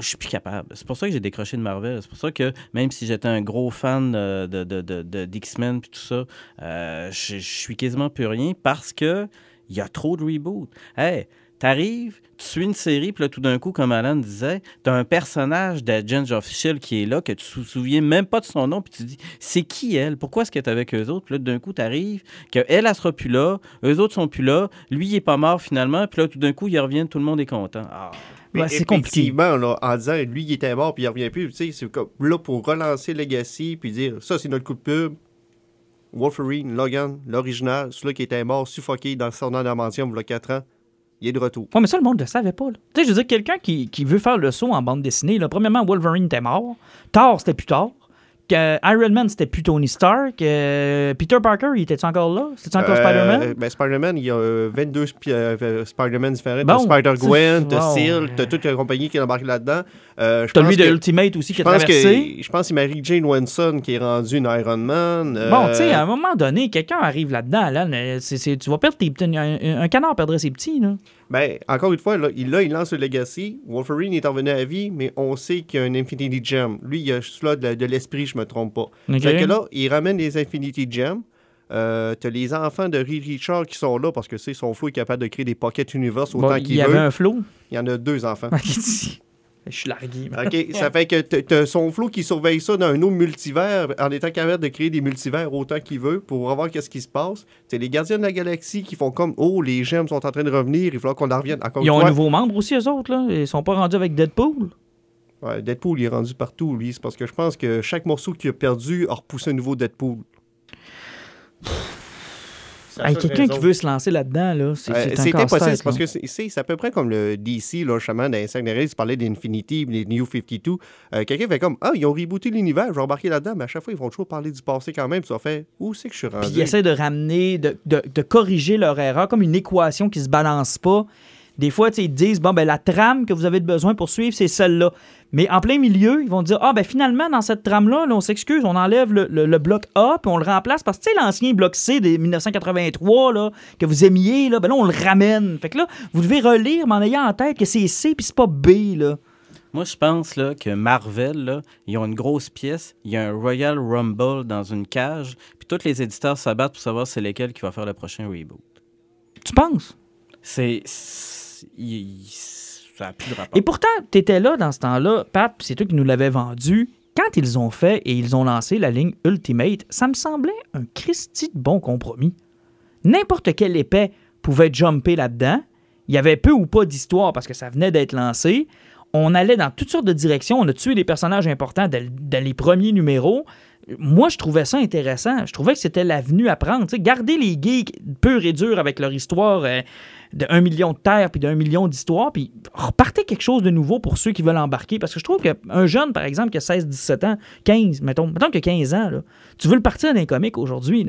Je suis plus capable. C'est pour ça que j'ai décroché de Marvel. C'est pour ça que même si j'étais un gros fan de, de, de, d'X-Men, puis tout ça, je je suis quasiment plus rien parce que il y a trop de reboots. Hey, t'arrives, tu suis une série, puis là, tout d'un coup, comme Alan disait, t'as un personnage d'Agents of S.H.I.E.L.D. qui est là, que tu te souviens même pas de son nom, puis tu te dis, c'est qui elle? Pourquoi est-ce qu'elle est avec eux autres? Puis là, d'un coup, t'arrives, qu'elle, elle, elle sera plus là, eux autres sont plus là, lui, il est pas mort finalement, puis là, tout d'un coup, ils reviennent, tout le monde est content. Ah. Mais Ouais, c'est compliqué. effectivement, là, en disant lui, il était mort puis il revient plus, tu sais, c'est comme là pour relancer Legacy puis dire ça, c'est notre coup de pub. Wolverine, Logan, l'original, celui qui était mort, suffoqué dans son adamantium il y a 4 ans. Il est de retour. Ouais, mais ça, le monde ne le savait pas. Tu sais, je veux dire, quelqu'un qui, qui veut faire le saut en bande dessinée, là, premièrement, Wolverine était mort. Thor, c'était plus tard. Iron Man, c'était plus Tony Stark. Euh, Peter Parker, il était encore là? C'était encore Euh, Spider-Man? Ben, Spider-Man, il y a euh, 22 spi- euh, Spider-Man différents. Bon, Spider-Gwen, wow. Seal, t'as toute la compagnie qui est embarquée là-dedans. Euh, je T'as lui de Ultimate aussi qui a traversé. que je pense que c'est Mary Jane Watson qui est rendue une Iron Man. euh, Bon, tu sais, à un moment donné, quelqu'un arrive là-dedans, là, tu vas perdre tes petits. Un, un canard perdrait ses petits, là. Ben, encore une fois, là, il, là, il lance le Legacy. Wolverine est revenu à vie, mais on sait qu'il y a un Infinity Gem. Lui, il a cela de, de l'esprit, je me trompe pas. Ok. Fait que là, il ramène les Infinity Gems. Euh, T'as les enfants de Reed Richard qui sont là parce que c'est son flou est capable de créer des Pocket Universe autant Bon, il qu'il y veut. avait un flow. Il y en a deux enfants. Je suis largué. man. OK, ça fait que t'as- son flou qui surveille ça dans un autre multivers en étant capable de créer des multivers autant qu'il veut pour voir qu'est-ce qui se passe. C'est les gardiens de la galaxie qui font comme Oh, les gemmes sont en train de revenir, il va falloir qu'on en revienne. Encore Ils ont un nouveau membre aussi, eux autres, là. Ils sont pas rendus avec Deadpool. ouais, Deadpool il est rendu partout, lui. C'est parce que je pense que chaque morceau qu'il a perdu a repoussé un nouveau Deadpool. Hey, Quelqu'un qui veut se lancer là-dedans, là, c'est Euh, impossible, parce là. que c'est- à peu près comme le DC, là, justement, dans les tu parlais d'Infinity, les New 52. Euh, Quelqu'un fait comme Ah, ils ont rebooté l'univers, je vais embarquer là-dedans, mais à chaque fois, ils vont toujours parler du passé quand même. Tu vas faire Où c'est que je suis rendu Puis ils essaient de ramener, de, de- de corriger leur erreur, comme une équation qui se balance pas. Des fois, ils disent, bon, ben, la trame que vous avez besoin pour suivre, c'est celle-là. Mais en plein milieu, ils vont dire, ah, ben, finalement, dans cette trame-là, là, on s'excuse, on enlève le, le- le bloc A, puis on le remplace. Parce que, tu sais, l'ancien bloc C de 1983, là, que vous aimiez, là, ben là, on le ramène. Fait que là, vous devez relire, mais en ayant en tête que c'est C, puis c'est pas B, là. Moi, je pense là, que Marvel, là, ils ont une grosse pièce, il y a un Royal Rumble dans une cage, puis tous les éditeurs se battent pour savoir c'est lequel qui va faire le prochain reboot. Tu penses? C'est. Et pourtant, tu étais là dans ce temps-là, Pat, c'est toi qui nous l'avais vendu. Quand ils ont fait et ils ont lancé la ligne Ultimate, ça me semblait un Christy de bon compromis. N'importe quel épais pouvait jumper là-dedans. Il y avait peu ou pas d'histoire parce que ça venait d'être lancé. On allait dans toutes sortes de directions. On a tué des personnages importants dans les premiers numéros. Moi, je trouvais ça intéressant. Je trouvais que c'était l'avenue à prendre. Tu sais, garder les geeks purs et durs avec leur histoire euh, de 1 million de terres puis d'un million d'histoires, puis repartez quelque chose de nouveau pour ceux qui veulent embarquer. Parce que je trouve qu'un jeune, par exemple, qui a 16, 17 ans, 15, mettons, mettons a 15 ans, là, tu veux le partir d'un comique aujourd'hui,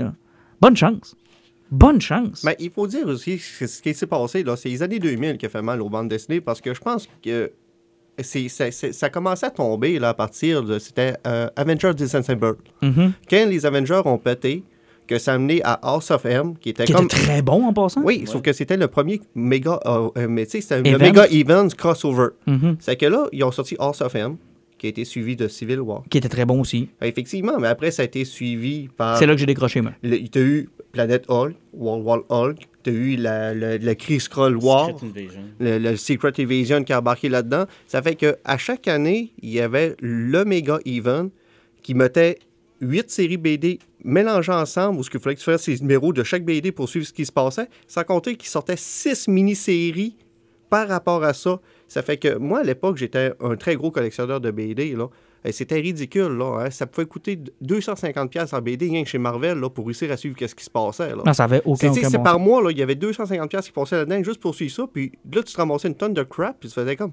bonne chance. Bonne chance. Mais il faut dire aussi que ce qui s'est passé, c'est les années 2000 qui a fait mal aux bandes dessinées parce que je pense que c'est, c'est- c'est- ça commençait à tomber là, à partir de. C'était euh, Avengers Disassembled. Mhm. Quand les Avengers ont pété, que ça a mené à House of M, qui était Qui comme. était très bon en passant. Oui, sauf que c'était le premier méga. euh, euh, mais tu sais, c'était le méga event crossover. Mhm. C'est que là, ils ont sorti House of M, qui a été suivi de Civil War. Qui était très bon aussi. Effectivement, mais après, ça a été suivi par. C'est là que j'ai décroché, moi. Le- T'as eu Planet Hulk, World War Hulk, t'as eu la, Kree Skrull War, le, le Secret Invasion qui a embarqué là-dedans. Ça fait que à chaque année, il y avait le méga event qui mettait huit séries BD mélangées ensemble où ce qu'il fallait que tu fasses ces numéros de chaque BD pour suivre ce qui se passait, sans compter qu'il sortait six mini-séries par rapport à ça. Ça fait que moi, à l'époque, j'étais un très gros collectionneur de BD. Là. Et C'était ridicule. Là, hein. Ça pouvait coûter 250$ en BD rien que chez Marvel là, pour réussir à suivre ce qui se passait. Là. Non, ça avait aucun, aucun c'est bon par mois, là, il y avait 250$ piastres qui passaient là-dedans juste pour suivre ça. Puis là, tu te ramassais une tonne de crap, puis tu faisais comme.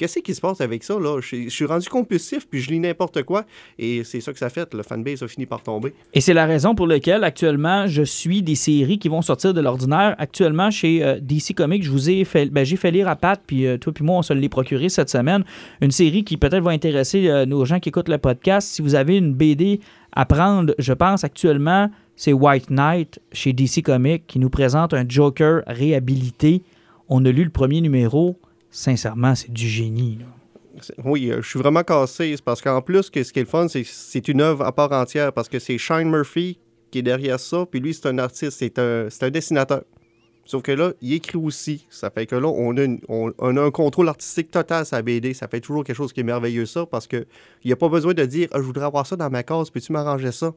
Qu'est-ce qui se passe avec ça, là? Je suis- je suis rendu compulsif, puis je lis n'importe quoi. Et c'est ça que ça fait. Le fanbase a fini par tomber. Et c'est la raison pour laquelle, actuellement, je suis des séries qui vont sortir de l'ordinaire. Actuellement, chez euh, DC Comics, je vous ai fait, ben, j'ai fait lire à Pat, puis euh, toi puis moi, on se l'est procuré cette semaine. Une série qui peut-être va intéresser euh, nos gens qui écoutent le podcast. Si vous avez une BD à prendre, je pense actuellement, c'est White Knight chez DC Comics qui nous présente un Joker réhabilité. On a lu le premier numéro. Sincèrement, c'est du génie. Oui, euh, je suis vraiment cassé. Parce qu'en plus, que ce qui est le fun, c'est c'est une œuvre à part entière. Parce que c'est Shine Murphy qui est derrière ça. Puis lui, c'est un artiste, c'est un, un dessinateur. Sauf que là, il écrit aussi. Ça fait que là, on a, a un contrôle artistique total sur la BD. Ça fait toujours quelque chose qui est merveilleux, ça. Parce que il n'y a pas besoin de dire Ah, Je voudrais avoir ça dans ma case. Peux-tu m'arranger ça?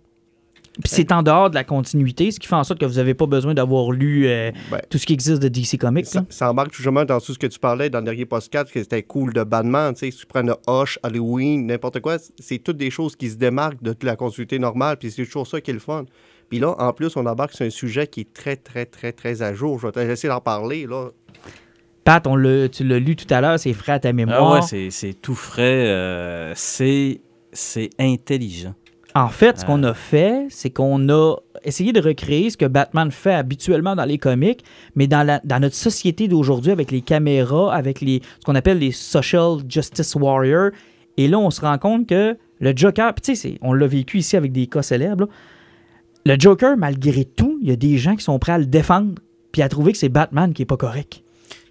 Puis c'est en dehors de la continuité, ce qui fait en sorte que vous n'avez pas besoin d'avoir lu euh, Ben, tout ce qui existe de DC Comics. Ça, embarque justement dans tout ce que tu parlais dans le dernier podcast, que c'était cool de Batman. Tu sais, si tu prends le Hush, Halloween, n'importe quoi, c'est toutes des choses qui se démarquent de toute la continuité normale, puis c'est toujours ça qui est le fun. Puis là, en plus, on embarque sur un sujet qui est très, très, très, très à jour. Je vais laisser d'en parler, là. Pat, on l'a, tu l'as lu tout à l'heure, c'est frais à ta Ah mémoire. ouais, c'est- c'est tout frais. euh, c'est c'est intelligent. En fait, ce qu'on a fait, c'est qu'on a essayé de recréer ce que Batman fait habituellement dans les comics, mais dans, la, dans notre société d'aujourd'hui, avec les caméras, avec les, ce qu'on appelle les social justice warriors. Et là, on se rend compte que le Joker, tu sais, on l'a vécu ici avec des cas célèbres, là. le Joker, malgré tout, il y a des gens qui sont prêts à le défendre, puis à trouver que c'est Batman qui est pas correct.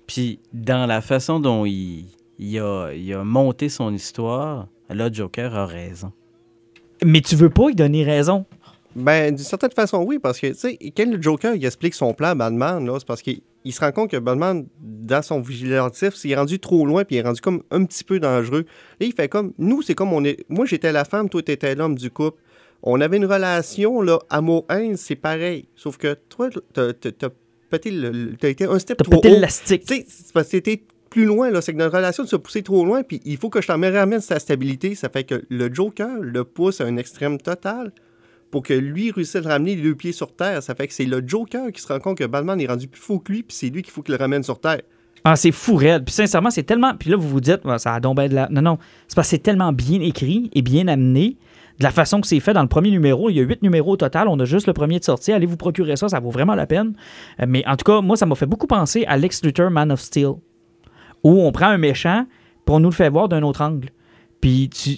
Puis dans la façon dont il, il, a, il a monté son histoire, là, Joker a raison. Mais tu veux pas y donner raison. Ben, d'une certaine façon, oui, parce que, tu sais, quand le Joker, il explique son plan à Batman, là, c'est parce qu'il il se rend compte que Batman, dans son vigilantif, s'il est rendu trop loin, puis il est rendu comme un petit peu dangereux. Là, il fait comme, nous, c'est comme on est, moi, j'étais la femme, toi, t'étais l'homme du couple. On avait une relation, là, amour-haine, c'est pareil. Sauf que toi, t'as pété le- été un step T'as trop pété haut. l'élastique. Tu sais, parce que t'étais plus loin, là. C'est que notre relation s'est poussée trop loin, puis il faut que je t'en ramène sa stabilité. Ça fait que le Joker le pousse à un extrême total pour que lui réussisse à le ramener les deux pieds sur terre. Ça fait que c'est le Joker qui se rend compte que Batman est rendu plus fou que lui, puis c'est lui qu'il faut qu'il le ramène sur terre. Ah, c'est fou raide. Puis sincèrement, c'est tellement. Puis là, vous vous dites, Ah, ça a donc ben de la. Non, non. C'est parce que c'est tellement bien écrit et bien amené. De la façon que c'est fait dans le premier numéro, il y a huit numéros au total. On a juste le premier de sortie. Allez vous procurer ça, ça vaut vraiment la peine. Euh, Mais en tout cas, moi, ça m'a fait beaucoup penser à Lex Luthor Man of Steel, où on prend un méchant pour nous le fait voir d'un autre angle. Puis tu-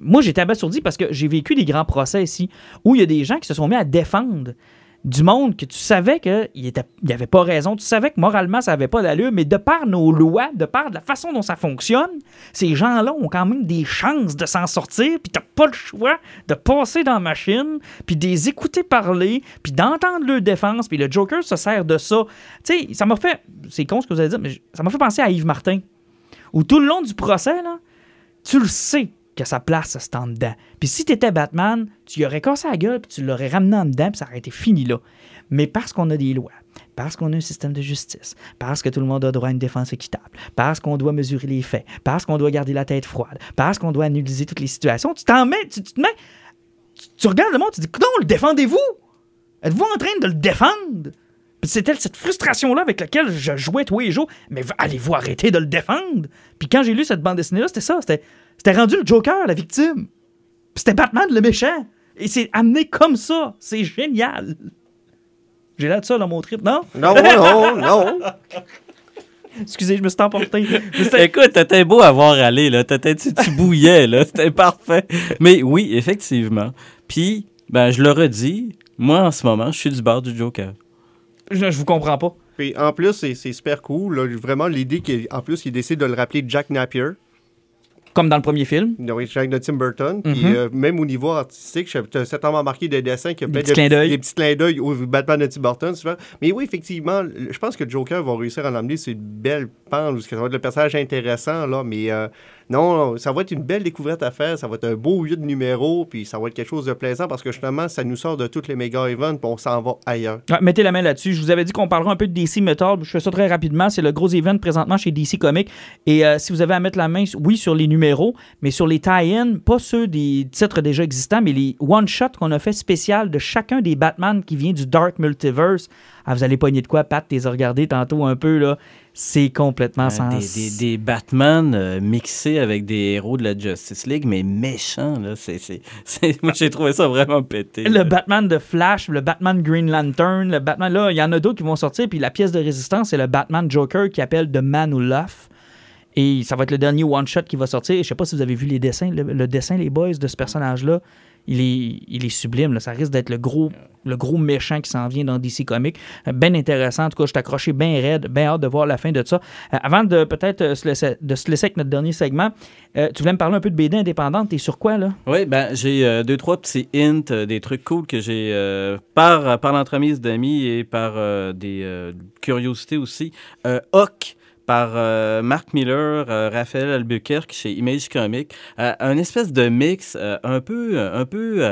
moi, j'étais abasourdi parce que j'ai vécu des grands procès ici où il y a des gens qui se sont mis à défendre du monde que tu savais qu'il n'y avait pas raison, tu savais que moralement ça n'avait pas d'allure, mais de par nos lois, de par la façon dont ça fonctionne, ces gens-là ont quand même des chances de s'en sortir, puis t'as pas le choix de passer dans la machine, puis de les écouter parler, puis d'entendre leur défense, puis le Joker se sert de ça. Tu sais, ça m'a fait, c'est con ce que vous avez dit, mais ça m'a fait penser à Yves Martin, où tout le long du procès, tu le sais que sa place, c'est en dedans. Puis si t'étais Batman, tu y aurais cassé la gueule, puis tu l'aurais ramené en dedans, puis ça aurait été fini là. Mais parce qu'on a des lois, parce qu'on a un système de justice, parce que tout le monde a droit à une défense équitable, parce qu'on doit mesurer les faits, parce qu'on doit garder la tête froide, parce qu'on doit analyser toutes les situations, tu t'en mets, tu, te mets, tu, tu regardes le monde, tu dis, non, le défendez-vous! Êtes-vous en train de le défendre? Puis C'était cette frustration-là avec laquelle je jouais tous les jours. Mais allez-vous arrêter de le défendre? Puis quand j'ai lu cette bande dessinée-là, c'était ça. C'était, c'était rendu le Joker, la victime. Puis c'était Batman, le méchant. Et c'est amené comme ça. C'est génial. J'ai l'air de ça dans mon trip, non? Non, non, non. Excusez, je me suis emporté. Écoute, t'étais beau à voir aller, là. T'étais, tu, tu bouillais, là. C'était parfait. Mais oui, effectivement. Puis, ben, je le redis, moi, en ce moment, je suis du bord du Joker. je, je vous comprends pas. Puis en plus, c'est c'est super cool. là. Vraiment, l'idée qu'en plus, il décide de le rappeler Jack Napier. Comme dans le premier film. De Tim Burton. Puis Mhm. euh, même au niveau artistique, j'ai certainement marqué des dessins qui a Des petits de clins d'œil. des petits clins d'œil au Batman de Tim Burton. souvent. Mais oui, effectivement, je pense que Joker va réussir à l'emmener sur une belle pente, parce que ça va être le personnage intéressant, là. Mais euh, non, ça va être une belle découverte à faire. Ça va être un beau huit numéros, puis ça va être quelque chose de plaisant parce que justement, ça nous sort de toutes les méga events, puis on s'en va ailleurs. Ouais, mettez la main là-dessus. Je vous avais dit qu'on parlera un peu de DC Metal. Je fais ça très rapidement. C'est le gros event présentement chez DC Comics. Et euh, si vous avez à mettre la main, oui, sur les numéros, mais sur les tie-in, pas ceux des titres déjà existants, mais les one-shots qu'on a fait spécial de chacun des Batman qui vient du Dark Multiverse. Ah, vous allez pogner de quoi, Pat? T'es regardé tantôt un peu, là. C'est complètement Euh, sans... des, des, des Batman euh, mixés avec des héros de la Justice League, mais méchants, là. C'est, c'est, c'est- Moi, j'ai trouvé ça vraiment pété. Le. Batman de Flash, le Batman Green Lantern, le Batman, là, il y en a d'autres qui vont sortir. Puis la pièce de résistance, c'est le Batman Joker qui appelle The Man Who Love. Et ça va être le dernier one-shot qui va sortir. Je sais pas si vous avez vu les dessins, le, le dessin, les boys, de ce personnage-là. Il est, il est sublime. là. Ça risque d'être le gros, le gros méchant qui s'en vient dans DC Comics. Euh, Ben intéressant. En tout cas, je accroché bien raide. Bien hâte de voir la fin de ça. Euh, avant de peut-être euh, se de se laisser avec notre dernier segment, tu voulais me parler un peu de BD indépendante. T'es sur quoi, là? Oui, ben j'ai deux, trois petits hints, des trucs cool que j'ai par, par l'entremise d'amis et par des curiosités aussi. Hawk par euh, Mark Miller, euh, Raphaël Albuquerque chez Image Comics. Euh, un espèce de mix euh, un peu, un peu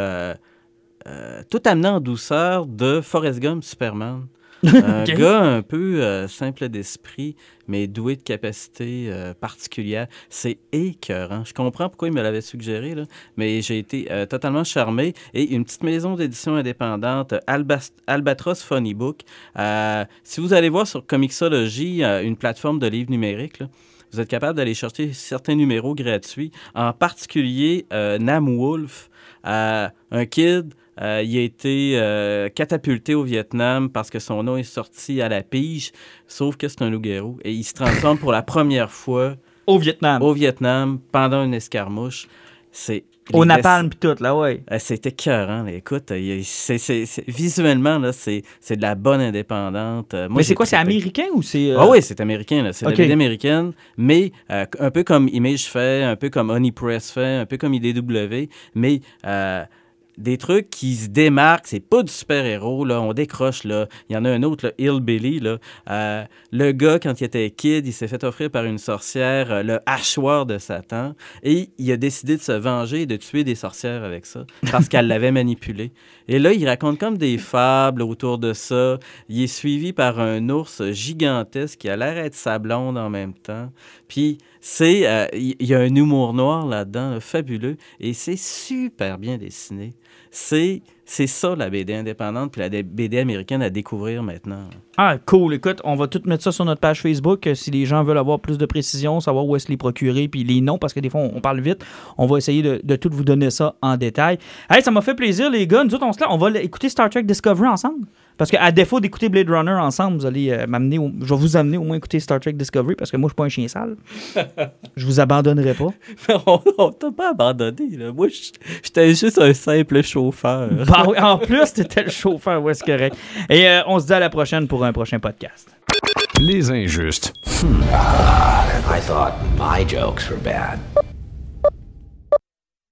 tout amenant en douceur de Forrest Gump Superman. Un Ok. gars un peu euh, simple d'esprit, mais doué de capacités euh, particulières. C'est écœurant. Je comprends pourquoi il me l'avait suggéré, là, mais j'ai été euh, totalement charmé. Et une petite maison d'édition indépendante, Albas- Albatros Funny Book. Euh, si vous allez voir sur Comixology, euh, une plateforme de livres numériques, là, vous êtes capable d'aller chercher certains numéros gratuits, en particulier euh, Nam Wolf, euh, un kid. Euh, il a été euh, catapulté au Vietnam parce que son nom est sorti à la pige, sauf que c'est un loup-garou. Et il se transforme pour la première fois Au Vietnam. au Vietnam pendant une escarmouche. C'est Au napalm pis tout, là, ouais. euh, écœurant. là. Écoute, visuellement, là, c'est de la bonne indépendante. Mais c'est quoi, c'est américain ou c'est. Ah oui, c'est américain. là. C'est la BD américaine, mais un peu comme Image fait, un peu comme Honey Press fait, un peu comme IDW, mais des trucs qui se démarquent. C'est pas du super-héros, là. On décroche, là. Il y en a un autre, là, Hillbilly, là. Euh, le gars, quand il était kid, il s'est fait offrir par une sorcière euh, le hachoir de Satan et il a décidé de se venger et de tuer des sorcières avec ça parce qu'elle l'avait manipulé. Et là, il raconte comme des fables autour de ça. Il est suivi par un ours gigantesque qui a l'air d'être sa blonde en même temps. Puis, c'est, euh, il il y, a un humour noir là-dedans, là, fabuleux, et c'est super bien dessiné. C'est, c'est ça la BD indépendante, puis la BD américaine à découvrir maintenant. Ah, cool. Écoute, on va tout mettre ça sur notre page Facebook. euh, Si les gens veulent avoir plus de précision, savoir où est-ce les procurer, puis les noms, parce que des fois, on, parle vite. On va essayer de, de tout vous donner ça en détail. Hey, ça m'a fait plaisir, les gars. Nous autres, on va écouter Star Trek Discovery ensemble. Parce qu'à défaut d'écouter Blade Runner ensemble, vous allez euh, m'amener, au- je vais vous amener au moins écouter Star Trek Discovery, parce que moi, je suis pas un chien sale. je vous abandonnerai pas. on on t'a pas abandonné, là. Moi, je- j'étais juste un simple chauffeur. Bah oui, en plus, t'étais le chauffeur, ouais, c'est correct. Et euh, on se dit à la prochaine pour un prochain podcast. Les injustes. I thought my jokes were bad.